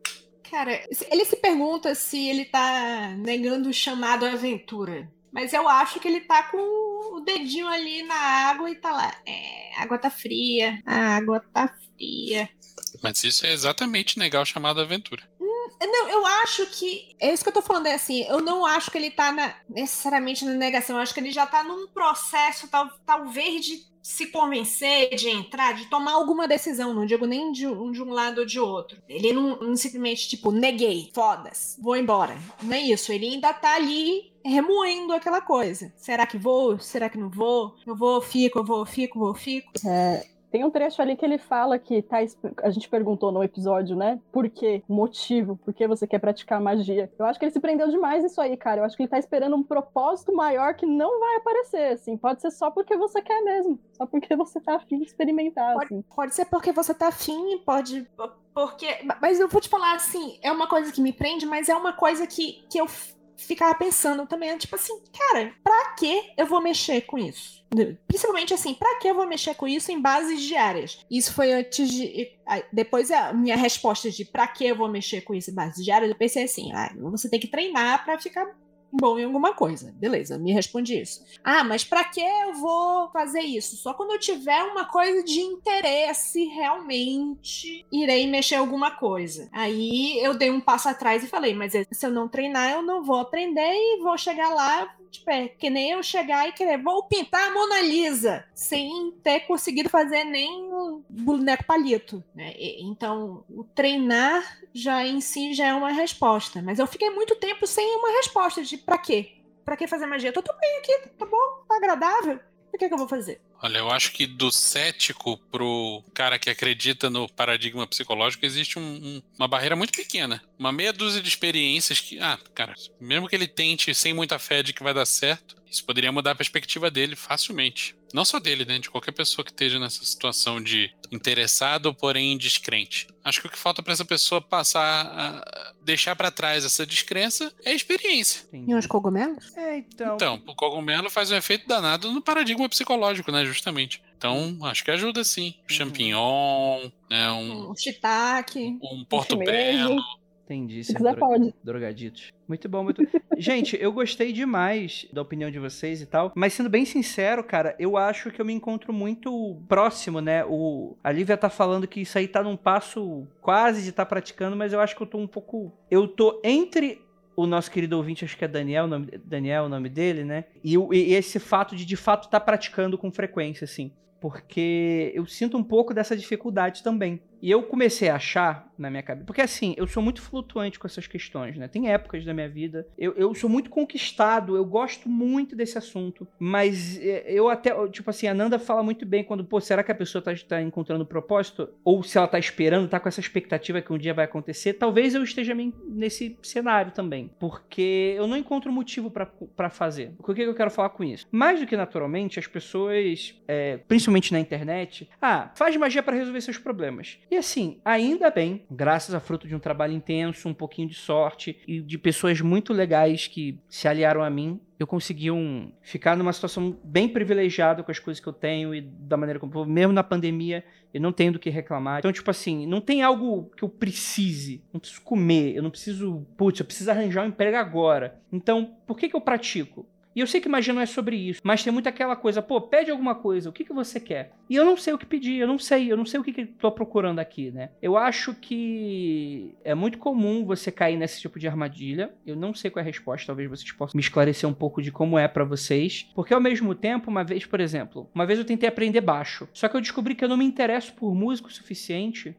Cara, ele se pergunta se ele tá negando o chamado aventura. Mas eu acho que ele tá com o dedinho ali na água e tá lá. É, a água tá fria, a água tá fria. Mas isso é exatamente negar o chamado aventura. Hum, não, eu acho que. É isso que eu tô falando, é assim, eu não acho que ele tá na, necessariamente na negação. Eu acho que ele já tá num processo, tal, talvez, de se convencer de entrar, de tomar alguma decisão, não digo nem de um, de um lado ou de outro. Ele não, não simplesmente, tipo, neguei, fodas, vou embora. Não é isso, ele ainda tá ali remoendo aquela coisa. Será que vou? Será que não vou? Eu vou, fico, eu vou, fico, vou, fico. É, tem um trecho ali que ele fala que tá, a gente perguntou no episódio, né? Por quê? Motivo? Por que você quer praticar magia? Eu acho que ele se prendeu demais isso aí, cara. Eu acho que ele tá esperando um propósito maior que não vai aparecer, assim. Pode ser só porque você quer mesmo. Só porque você tá afim de experimentar, pode, assim. Pode ser porque você tá afim, pode. Porque. Mas eu vou te falar assim, é uma coisa que me prende, mas é uma coisa que, que eu ficava pensando também, tipo assim, cara, pra que eu vou mexer com isso? Principalmente assim, pra que eu vou mexer com isso em bases diárias? Isso foi antes de. Depois a minha resposta de pra que eu vou mexer com isso em bases diárias, eu pensei assim, ah, você tem que treinar pra ficar bom em alguma coisa. Beleza, me responde isso. Ah, mas para que eu vou fazer isso? Só quando eu tiver uma coisa de interesse, realmente irei mexer alguma coisa. Aí eu dei um passo atrás e falei, mas se eu não treinar, eu não vou aprender e vou chegar lá Tipo, é que nem eu chegar e querer, vou pintar a Mona Lisa, sem ter conseguido fazer nem o boneco palito. Né? Então, o treinar já em si já é uma resposta. Mas eu fiquei muito tempo sem uma resposta de pra quê? Pra que fazer magia? Tô, tô bem aqui, tá bom, tá agradável. O que, é que eu vou fazer? Olha, eu acho que do cético pro cara que acredita no paradigma psicológico existe um, um, uma barreira muito pequena. Uma meia dúzia de experiências que, ah, cara, mesmo que ele tente sem muita fé de que vai dar certo, isso poderia mudar a perspectiva dele facilmente. Não só dele, né? De qualquer pessoa que esteja nessa situação de interessado, porém descrente. Acho que o que falta para essa pessoa passar a deixar para trás essa descrença é a experiência. E os cogumelos? É, então. Então, o cogumelo faz um efeito danado no paradigma psicológico, né? Justamente. Então, acho que ajuda sim. Champignon, né? Um, um shiitake. Um porto-belo. Entendi. Se ser quiser, pode. Drogaditos. Muito bom, muito Gente, eu gostei demais da opinião de vocês e tal. Mas sendo bem sincero, cara, eu acho que eu me encontro muito próximo, né? O... A Lívia tá falando que isso aí tá num passo quase de estar praticando, mas eu acho que eu tô um pouco. Eu tô entre o nosso querido ouvinte, acho que é Daniel, o nome, Daniel, o nome dele, né? E, e esse fato de de fato estar praticando com frequência, assim. Porque eu sinto um pouco dessa dificuldade também. E eu comecei a achar na minha cabeça. Porque assim, eu sou muito flutuante com essas questões, né? Tem épocas da minha vida. Eu, eu sou muito conquistado, eu gosto muito desse assunto. Mas é, eu até, tipo assim, a Nanda fala muito bem quando, pô, será que a pessoa tá, tá encontrando propósito? Ou se ela tá esperando, tá com essa expectativa que um dia vai acontecer. Talvez eu esteja nesse cenário também. Porque eu não encontro motivo pra fazer. O que que eu quero falar com isso? Mais do que naturalmente, as pessoas, é, principalmente na internet, ah, faz magia pra resolver seus problemas. E assim, ainda bem, graças a fruto de um trabalho intenso, um pouquinho de sorte e de pessoas muito legais que se aliaram a mim, eu consegui um, ficar numa situação bem privilegiada com as coisas que eu tenho e da maneira como mesmo na pandemia eu não tenho do que reclamar. Então, tipo assim, não tem algo que eu precise. Não preciso comer, eu não preciso, putz, eu preciso arranjar um emprego agora. Então, por que que eu pratico? E eu sei que magia não é sobre isso, mas tem muito aquela coisa, pô, pede alguma coisa, o que, que você quer? E eu não sei o que pedir, eu não sei, eu não sei o que, que tô procurando aqui, né? Eu acho que é muito comum você cair nesse tipo de armadilha. Eu não sei qual é a resposta, talvez vocês possam me esclarecer um pouco de como é pra vocês. Porque ao mesmo tempo, uma vez, por exemplo, uma vez eu tentei aprender baixo, só que eu descobri que eu não me interesso por música o suficiente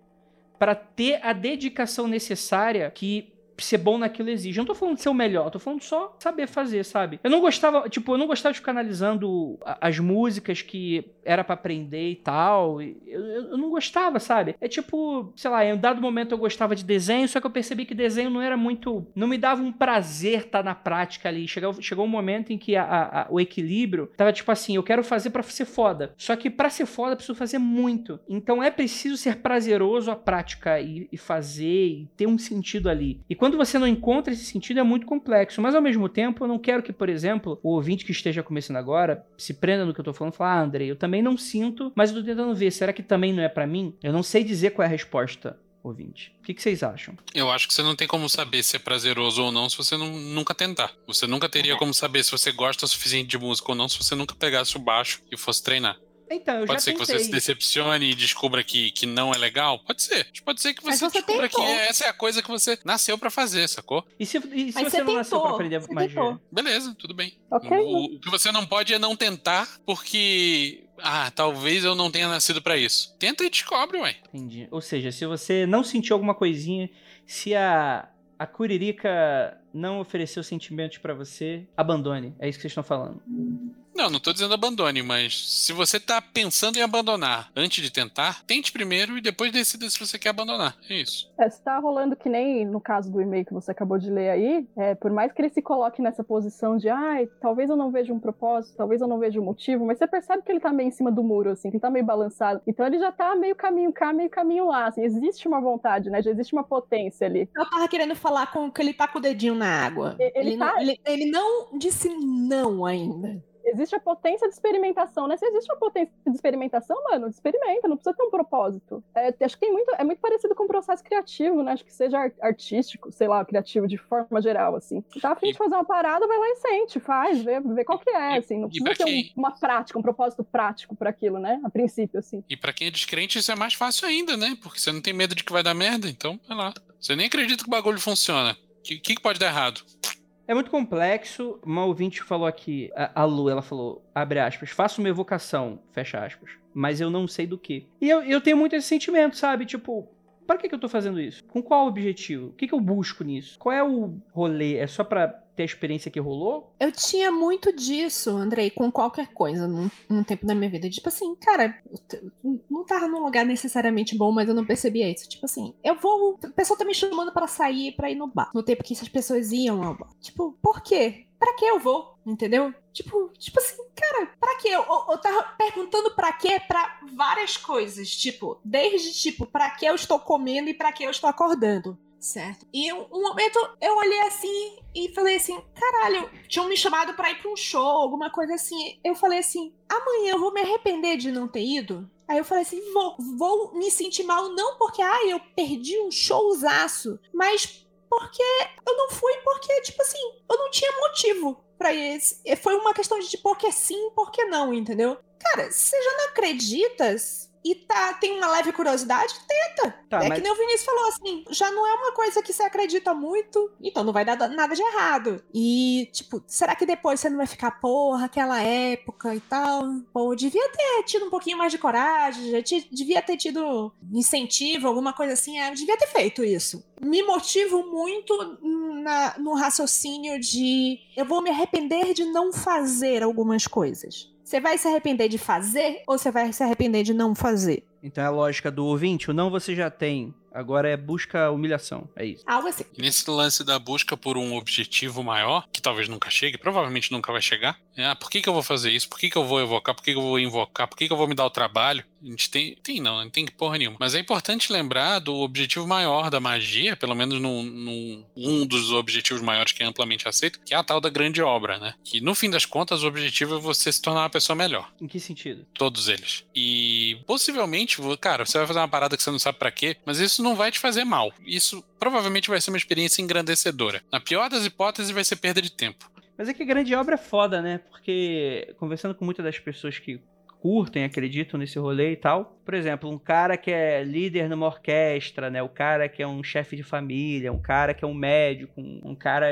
para ter a dedicação necessária que ser bom naquilo exige. Eu não tô falando de ser o melhor, eu tô falando só saber fazer, sabe? Eu não gostava, tipo, eu não gostava de ficar analisando as músicas que era pra aprender e tal. Eu, eu- não gostava, sabe? É tipo, sei lá, em um dado momento eu gostava de desenho, só que eu percebi que desenho não era muito. Não me dava um prazer estar na prática ali. Chegou, chegou um momento em que a- a- a- o equilíbrio tava tipo assim: eu quero fazer pra ser foda. Só que pra ser foda eu preciso fazer muito. Então é preciso ser prazeroso a prática e, e fazer e ter um sentido ali. E quando você não encontra esse sentido é muito complexo. Mas ao mesmo tempo eu não quero que, por exemplo, o ouvinte que esteja começando agora se prenda no que eu tô falando e fala: Ah, Andrei, eu também não sinto, mas eu tô tentando ver. Será que também não é pra mim? Eu não sei dizer qual é a resposta. Ouvinte. O que, que vocês acham? Eu acho que você não tem como saber se é prazeroso ou não se você não- nunca tentar. Você nunca teria como saber se você gosta o suficiente de música ou não se você nunca pegasse o baixo e fosse treinar. Então, eu Pode já ser que você se decepcione e descubra que, que não é legal. Pode ser. Pode ser que você, você descubra tentou. que essa é a coisa que você nasceu pra fazer, sacou? E se, e se Mas você, você não nasceu pra tentou, aprender você magia? tentou. Beleza, tudo bem. Ok. O, o que você não pode é não tentar porque. Ah, talvez eu não tenha nascido pra isso. Tenta e descobre, ué. Entendi. Ou seja, se você não sentiu alguma coisinha, se a, a Curirica não ofereceu sentimentos pra você, abandone. É isso que vocês estão falando. Não, não tô dizendo abandone, mas se você tá pensando em abandonar antes de tentar, tente primeiro e depois decida se você quer abandonar. É isso. É, se tá rolando que nem no caso do e-mail que você acabou de ler aí, é, por mais que ele se coloque nessa posição de ai, talvez eu não veja um propósito, talvez eu não veja um motivo, mas você percebe que ele tá meio em cima do muro, assim, que ele tá meio balançado. Então ele já tá meio caminho cá, meio caminho lá, assim, existe uma vontade, né? Já existe uma potência ali. Eu tava querendo falar com que ele tá com o dedinho na água. E- ele não, tá- ele, ele não disse não ainda. Existe a potência de experimentação, né? Se existe uma potência de experimentação, mano, experimenta, não precisa ter um propósito. É, acho que tem muito, é muito parecido com o processo criativo, né? Acho que seja ar- artístico, sei lá, criativo de forma geral, assim. Tá a fim E- de fazer uma parada, vai lá e sente, faz, vê, vê qual que é, E- assim. Não precisa ter um- quem- uma prática, um propósito prático para aquilo, né? A princípio, assim. E pra quem é descrente, isso é mais fácil ainda, né? Porque você não tem medo de que vai dar merda, então vai lá. Você nem acredita que o bagulho funciona. O que que pode dar errado? É muito complexo. Uma ouvinte falou aqui, a, a Lu, ela falou, abre aspas, faço uma evocação, fecha aspas, mas eu não sei do que. E eu, eu tenho muito esse sentimento, sabe? Tipo, para que, que eu tô fazendo isso? Com qual objetivo? O que, que eu busco nisso? Qual é o rolê? É só pra ter a experiência que rolou? Eu tinha muito disso, Andrei, com qualquer coisa num, num tempo da minha vida. Tipo assim, cara, não tava num lugar necessariamente bom, mas eu não percebia isso. Tipo assim, eu vou. A pessoa tá me chamando pra sair pra ir no bar. No tempo que essas pessoas iam ao bar. Tipo, por quê? Pra que eu vou? Entendeu? Tipo, tipo assim, cara, pra quê? Eu, eu, eu tava perguntando pra quê pra várias coisas. Tipo, desde tipo, pra que eu estou comendo e pra que eu estou acordando. Certo. E um, um momento eu olhei assim e falei assim: caralho, tinham me chamado pra ir pra um show, alguma coisa assim. Eu falei assim: amanhã eu vou me arrepender de não ter ido. Aí eu falei assim: vou, vou me sentir mal, não porque, ah, eu perdi um showzaço, mas porque eu não fui porque, tipo assim, eu não tinha motivo pra isso. Foi uma questão de por que sim, por que não, entendeu? Cara, você já não acredita e tá, tem uma leve curiosidade, tenta. Tá, é mas- que nem o Vinícius falou assim, já não é uma coisa que você acredita muito, então não vai dar nada de errado. E, tipo, será que depois você não vai ficar, porra, aquela época e tal? Pô, devia ter tido um pouquinho mais de coragem, já devia ter tido incentivo, alguma coisa assim, é, devia ter feito isso. Me motivo muito na- no raciocínio de eu vou me arrepender de não fazer algumas coisas. Você vai se arrepender de fazer ou você vai se arrepender de não fazer? Então é a lógica do ouvinte, o não você já tem. Agora é busca humilhação. É isso. Algo assim. Nesse lance da busca por um objetivo maior, que talvez nunca chegue, provavelmente nunca vai chegar. É, ah, por que, que eu vou fazer isso? Por que, que eu vou evocar? Por que, que eu vou invocar? Por que, que eu vou me dar o trabalho? A gente tem. Tem não, não tem que porra nenhuma. Mas é importante lembrar do objetivo maior da magia, pelo menos num, num- um dos objetivos maiores que é amplamente aceito, que é a tal da grande obra, né? Que no fim das contas o objetivo é você se tornar uma pessoa melhor. Em que sentido? Todos eles. E possivelmente, cara, você vai fazer uma parada que você não sabe pra quê, mas isso não vai te fazer mal. Isso provavelmente vai ser uma experiência engrandecedora. Na pior das hipóteses, vai ser perda de tempo. Mas é que a grande obra é foda, né? Porque conversando com muitas das pessoas que curtem, acreditam nesse rolê e tal. Por exemplo, um cara que é líder numa orquestra, né? O cara que é um chefe de família, um cara que é um médico, um, um cara,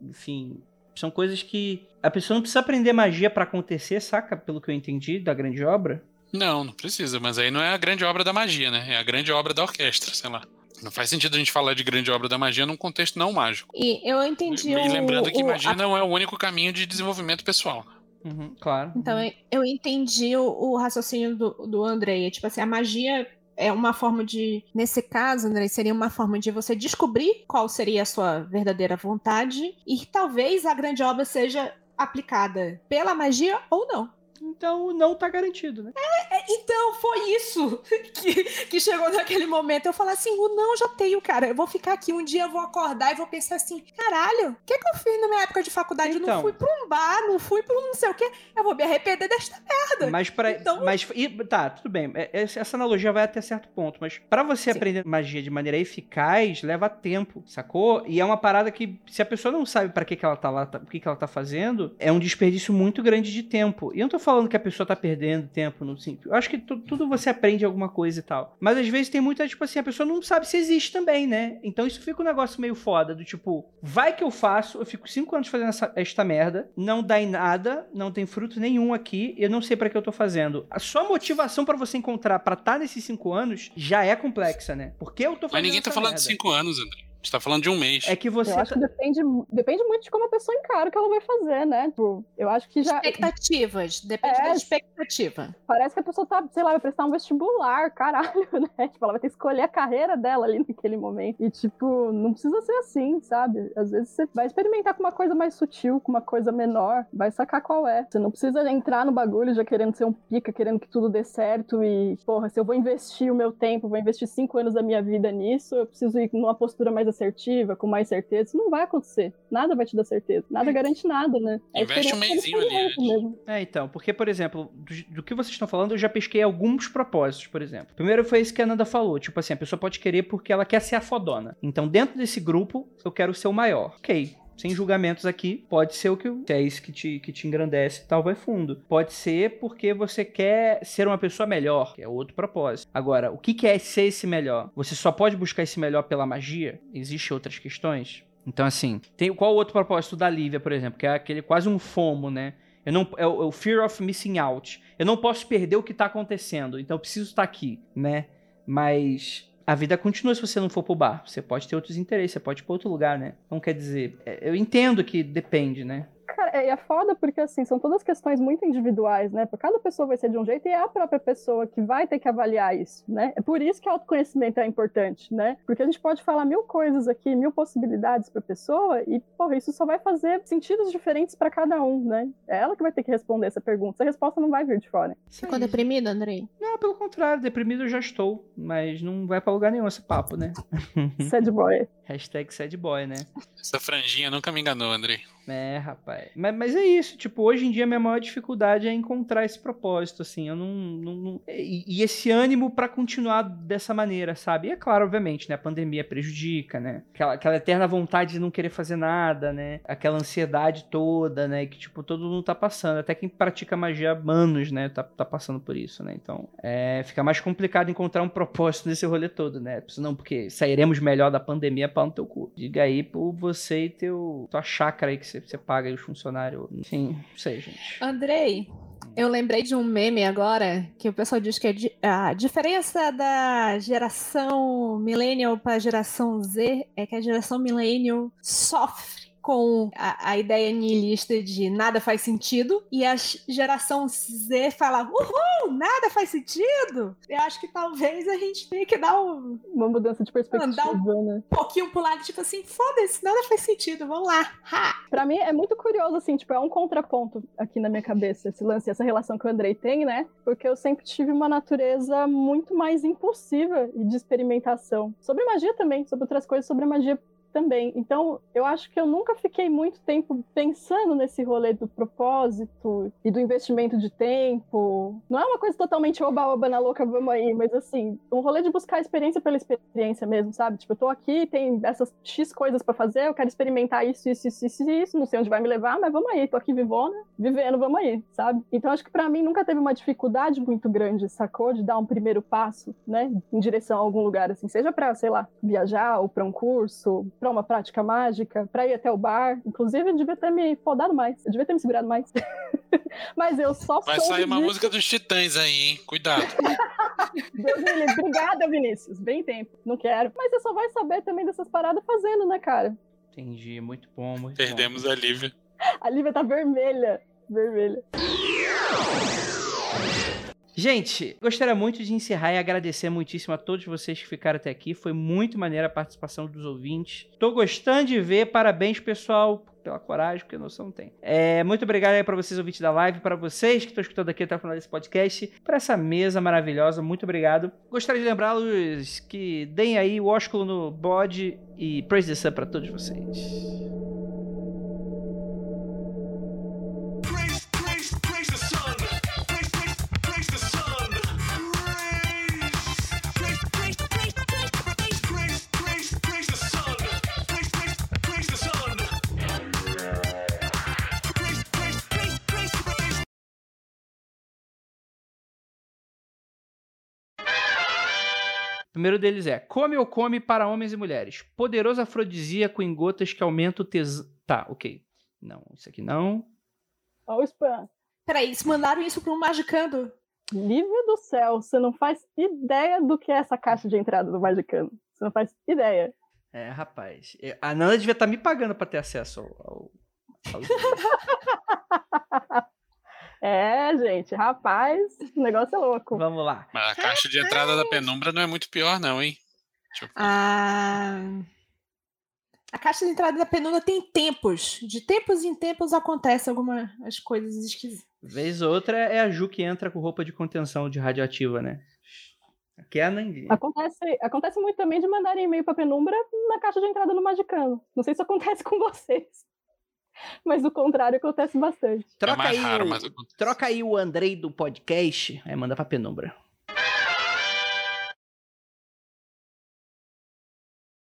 enfim, são coisas que a pessoa não precisa aprender magia pra acontecer, saca? Pelo que eu entendi da grande obra. Não, não precisa, mas aí não é a grande obra da magia, né? É a grande obra da orquestra, sei lá. Não faz sentido a gente falar de grande obra da magia num contexto não mágico. E eu entendi E o, lembrando que o- magia a- não é o único caminho de desenvolvimento pessoal. Uhum, claro. Então, eu- eu entendi o, o raciocínio do, do Andrei. Tipo assim, a magia é uma forma de. Nesse caso, Andrei, seria uma forma de você descobrir qual seria a sua verdadeira vontade e talvez a grande obra seja aplicada pela magia ou não. Então não tá garantido, né? É, então, foi isso que, que chegou naquele momento. Eu falei assim: o não já tenho, cara. Eu vou ficar aqui um dia, eu vou acordar e vou pensar assim: caralho, o que, que eu fiz na minha época de faculdade? Eu Então. não fui pra um bar, não fui pra um não sei o quê. Eu vou me arrepender desta merda. Mas para Então- mas e- tá, tudo bem. É- essa essa analogia vai até certo ponto, mas pra você Sim. aprender magia de maneira eficaz, leva tempo, sacou? E é uma parada que se a pessoa não sabe pra que que ela tá lá, tá- o que que ela tá fazendo, é um desperdício muito grande de tempo. E eu não tô falando que a pessoa tá perdendo tempo no simples. Eu acho que tu- tudo você aprende alguma coisa e tal. Mas às vezes tem muita tipo assim, a pessoa não sabe se existe também, né? Então isso fica um negócio meio foda do tipo, vai que eu faço, eu fico cinco anos fazendo essa- esta merda, não dá em nada, não tem fruto nenhum aqui, eu não sei pra que eu tô fazendo. A sua motivação pra você encontrar pra estar nesses cinco anos já é complexa, né? Porque eu tô fazendo Mas ninguém tá falando merda? de cinco anos, André. A gente tá falando de um mês. É que você Eu acho tá- que depende, depende muito de como a pessoa encara o que ela vai fazer, né? Tipo, eu acho que já. Expectativas. Depende É. da expectativa. Parece que a pessoa tá, sei lá, vai prestar um vestibular, caralho, né? Tipo, ela vai ter que escolher a carreira dela ali naquele momento. E, tipo, não precisa ser assim, sabe? Às vezes você vai experimentar com uma coisa mais sutil, com uma coisa menor, vai sacar qual é. Você não precisa entrar no bagulho já querendo ser um pica, querendo que tudo dê certo e, porra, se eu vou investir o meu tempo, vou investir cinco anos da minha vida nisso, eu preciso ir numa postura mais assertiva, com mais certeza. Isso não vai acontecer. Nada vai te dar certeza. Nada garante nada, né? É Investe um mesinho ali mesmo. É, então, porque, por exemplo, do, do que vocês estão falando, eu já pesquei alguns propósitos, por exemplo. Primeiro foi isso que a Nanda falou, tipo assim, a pessoa pode querer porque ela quer ser a fodona. Então, dentro desse grupo, eu quero ser o maior. Ok, sem julgamentos aqui, pode ser o que é isso que te, que te engrandece tal, vai fundo. Pode ser porque você quer ser uma pessoa melhor, que é outro propósito. Agora, o que é ser esse melhor? Você só pode buscar esse melhor pela magia? Existem outras questões? Então, assim, tem qual o outro propósito da Lívia, por exemplo, que é aquele quase um fomo, né? Eu não, é, o, é o fear of missing out. Eu não posso perder o que tá acontecendo, então eu preciso estar aqui, né? Mas a vida continua se você não for pro bar. Você pode ter outros interesses, você pode ir pra outro lugar, né? Então quer dizer, é, eu entendo que depende, né? É, é foda porque, assim, são todas questões muito individuais, né? Porque cada pessoa vai ser de um jeito e é a própria pessoa que vai ter que avaliar isso, né? É por isso que o autoconhecimento é importante, né? Porque a gente pode falar mil coisas aqui, mil possibilidades pra pessoa e, porra, isso só vai fazer sentidos diferentes pra cada um, né? É ela que vai ter que responder essa pergunta. Essa resposta não vai vir de fora. Ficou deprimido, Andrei? Não, pelo contrário, deprimido eu já estou. Mas não vai pra lugar nenhum esse papo, né? Sad boy. Hashtag sad boy, né? Essa franjinha nunca me enganou, Andrei. É, rapaz. Mas, mas é isso, tipo, hoje em dia a minha maior dificuldade é encontrar esse propósito, assim, eu não... não, não... E, e, esse ânimo para continuar dessa maneira, sabe? E é claro, obviamente, né, a pandemia prejudica, né? Aquela, aquela eterna vontade de não querer fazer nada, né? Aquela ansiedade toda, né? Que, tipo, todo mundo tá passando. Até quem pratica magia há anos, né? Tá, tá passando por isso, né? Então, é, fica mais complicado encontrar um propósito nesse rolê todo, né? Não, porque sairemos melhor da pandemia pau no teu cu. Diga aí por você e teu, tua chácara aí que você, você paga aí os funcionários. Enfim, não sei, gente. Andrei, eu lembrei de um meme agora que o pessoal diz que é a diferença da geração millennial para a geração Z é que a geração millennial sofre com a, a, ideia nihilista de nada faz sentido, e a geração Z fala, uhul, nada faz sentido. Eu acho que talvez a gente tenha que dar um, uma mudança de perspectiva, dar um né? pouquinho pro lado, tipo assim, foda-se, nada faz sentido, vamos lá. Ha! Pra mim é muito curioso, assim, tipo, é um contraponto aqui na minha cabeça, esse lance, essa relação que o Andrei tem, né? Porque eu sempre tive uma natureza muito mais impulsiva e de experimentação. Sobre magia também, sobre outras coisas, sobre magia também. Então, eu acho que eu nunca fiquei muito tempo pensando nesse rolê do propósito e do investimento de tempo. Não é uma coisa totalmente oba-oba na louca, vamos aí, mas assim, um rolê de buscar experiência pela experiência mesmo, sabe? Tipo, eu tô aqui, tem essas X coisas para fazer, eu quero experimentar isso, isso, isso, isso, isso, não sei onde vai me levar, mas vamos aí, tô aqui vivona, vivendo, vamos aí, sabe? Então, acho que para mim nunca teve uma dificuldade muito grande, sacou? De dar um primeiro passo, né, em direção a algum lugar, assim, seja pra, sei lá, viajar ou pra um curso, para uma prática mágica, para ir até o bar. Inclusive, eu devia ter me podado mais. Eu devia ter me segurado mais. Mas eu só Vai sair uma disso. música dos Titãs aí, hein? Cuidado. Deus me livre. Obrigada, Vinícius. Bem tempo. Não quero. Mas você só vai saber também dessas paradas fazendo, né, cara? Entendi. Muito bom, muito Perdemos bom. a Lívia. A Lívia tá vermelha. Vermelha. Gente, gostaria muito de encerrar e agradecer muitíssimo a todos vocês que ficaram até aqui. Foi muito maneira a participação dos ouvintes. Tô gostando de ver. Parabéns, pessoal, pela coragem, porque noção não tem. É, muito obrigado aí para vocês, ouvintes da live, para vocês que estão escutando aqui até o final desse podcast, para essa mesa maravilhosa. Muito obrigado. Gostaria de lembrá-los que deem aí o ósculo no bode e praise the sun para todos vocês. Primeiro deles é: Come ou come para homens e mulheres. Poderoso afrodisíaco em gotas que aumenta o tesão. Tá, ok. Não, isso aqui não. Olha o spam. Peraí, eles mandaram isso para um Magicando. Livre do céu, você não faz ideia do que é essa caixa de entrada do Magicando. Você não faz ideia. É, rapaz. A Nana devia estar tá me pagando para ter acesso ao. ao... É, gente, rapaz, o negócio é louco. Vamos lá. Mas a caixa de entrada da penumbra não é muito pior, não, hein? Ah, a caixa de entrada da penumbra tem tempos. De tempos em tempos acontecem algumas coisas esquisitas. Vez ou outra é a Ju que entra com roupa de contenção de radioativa, né? Aqui é a. Acontece, acontece muito também de mandarem e-mail pra penumbra na caixa de entrada no Magicano. Não sei se acontece com vocês. Mas o contrário acontece bastante. Troca, é aí, raro, o, troca aí o Andrei do podcast, aí manda pra penumbra.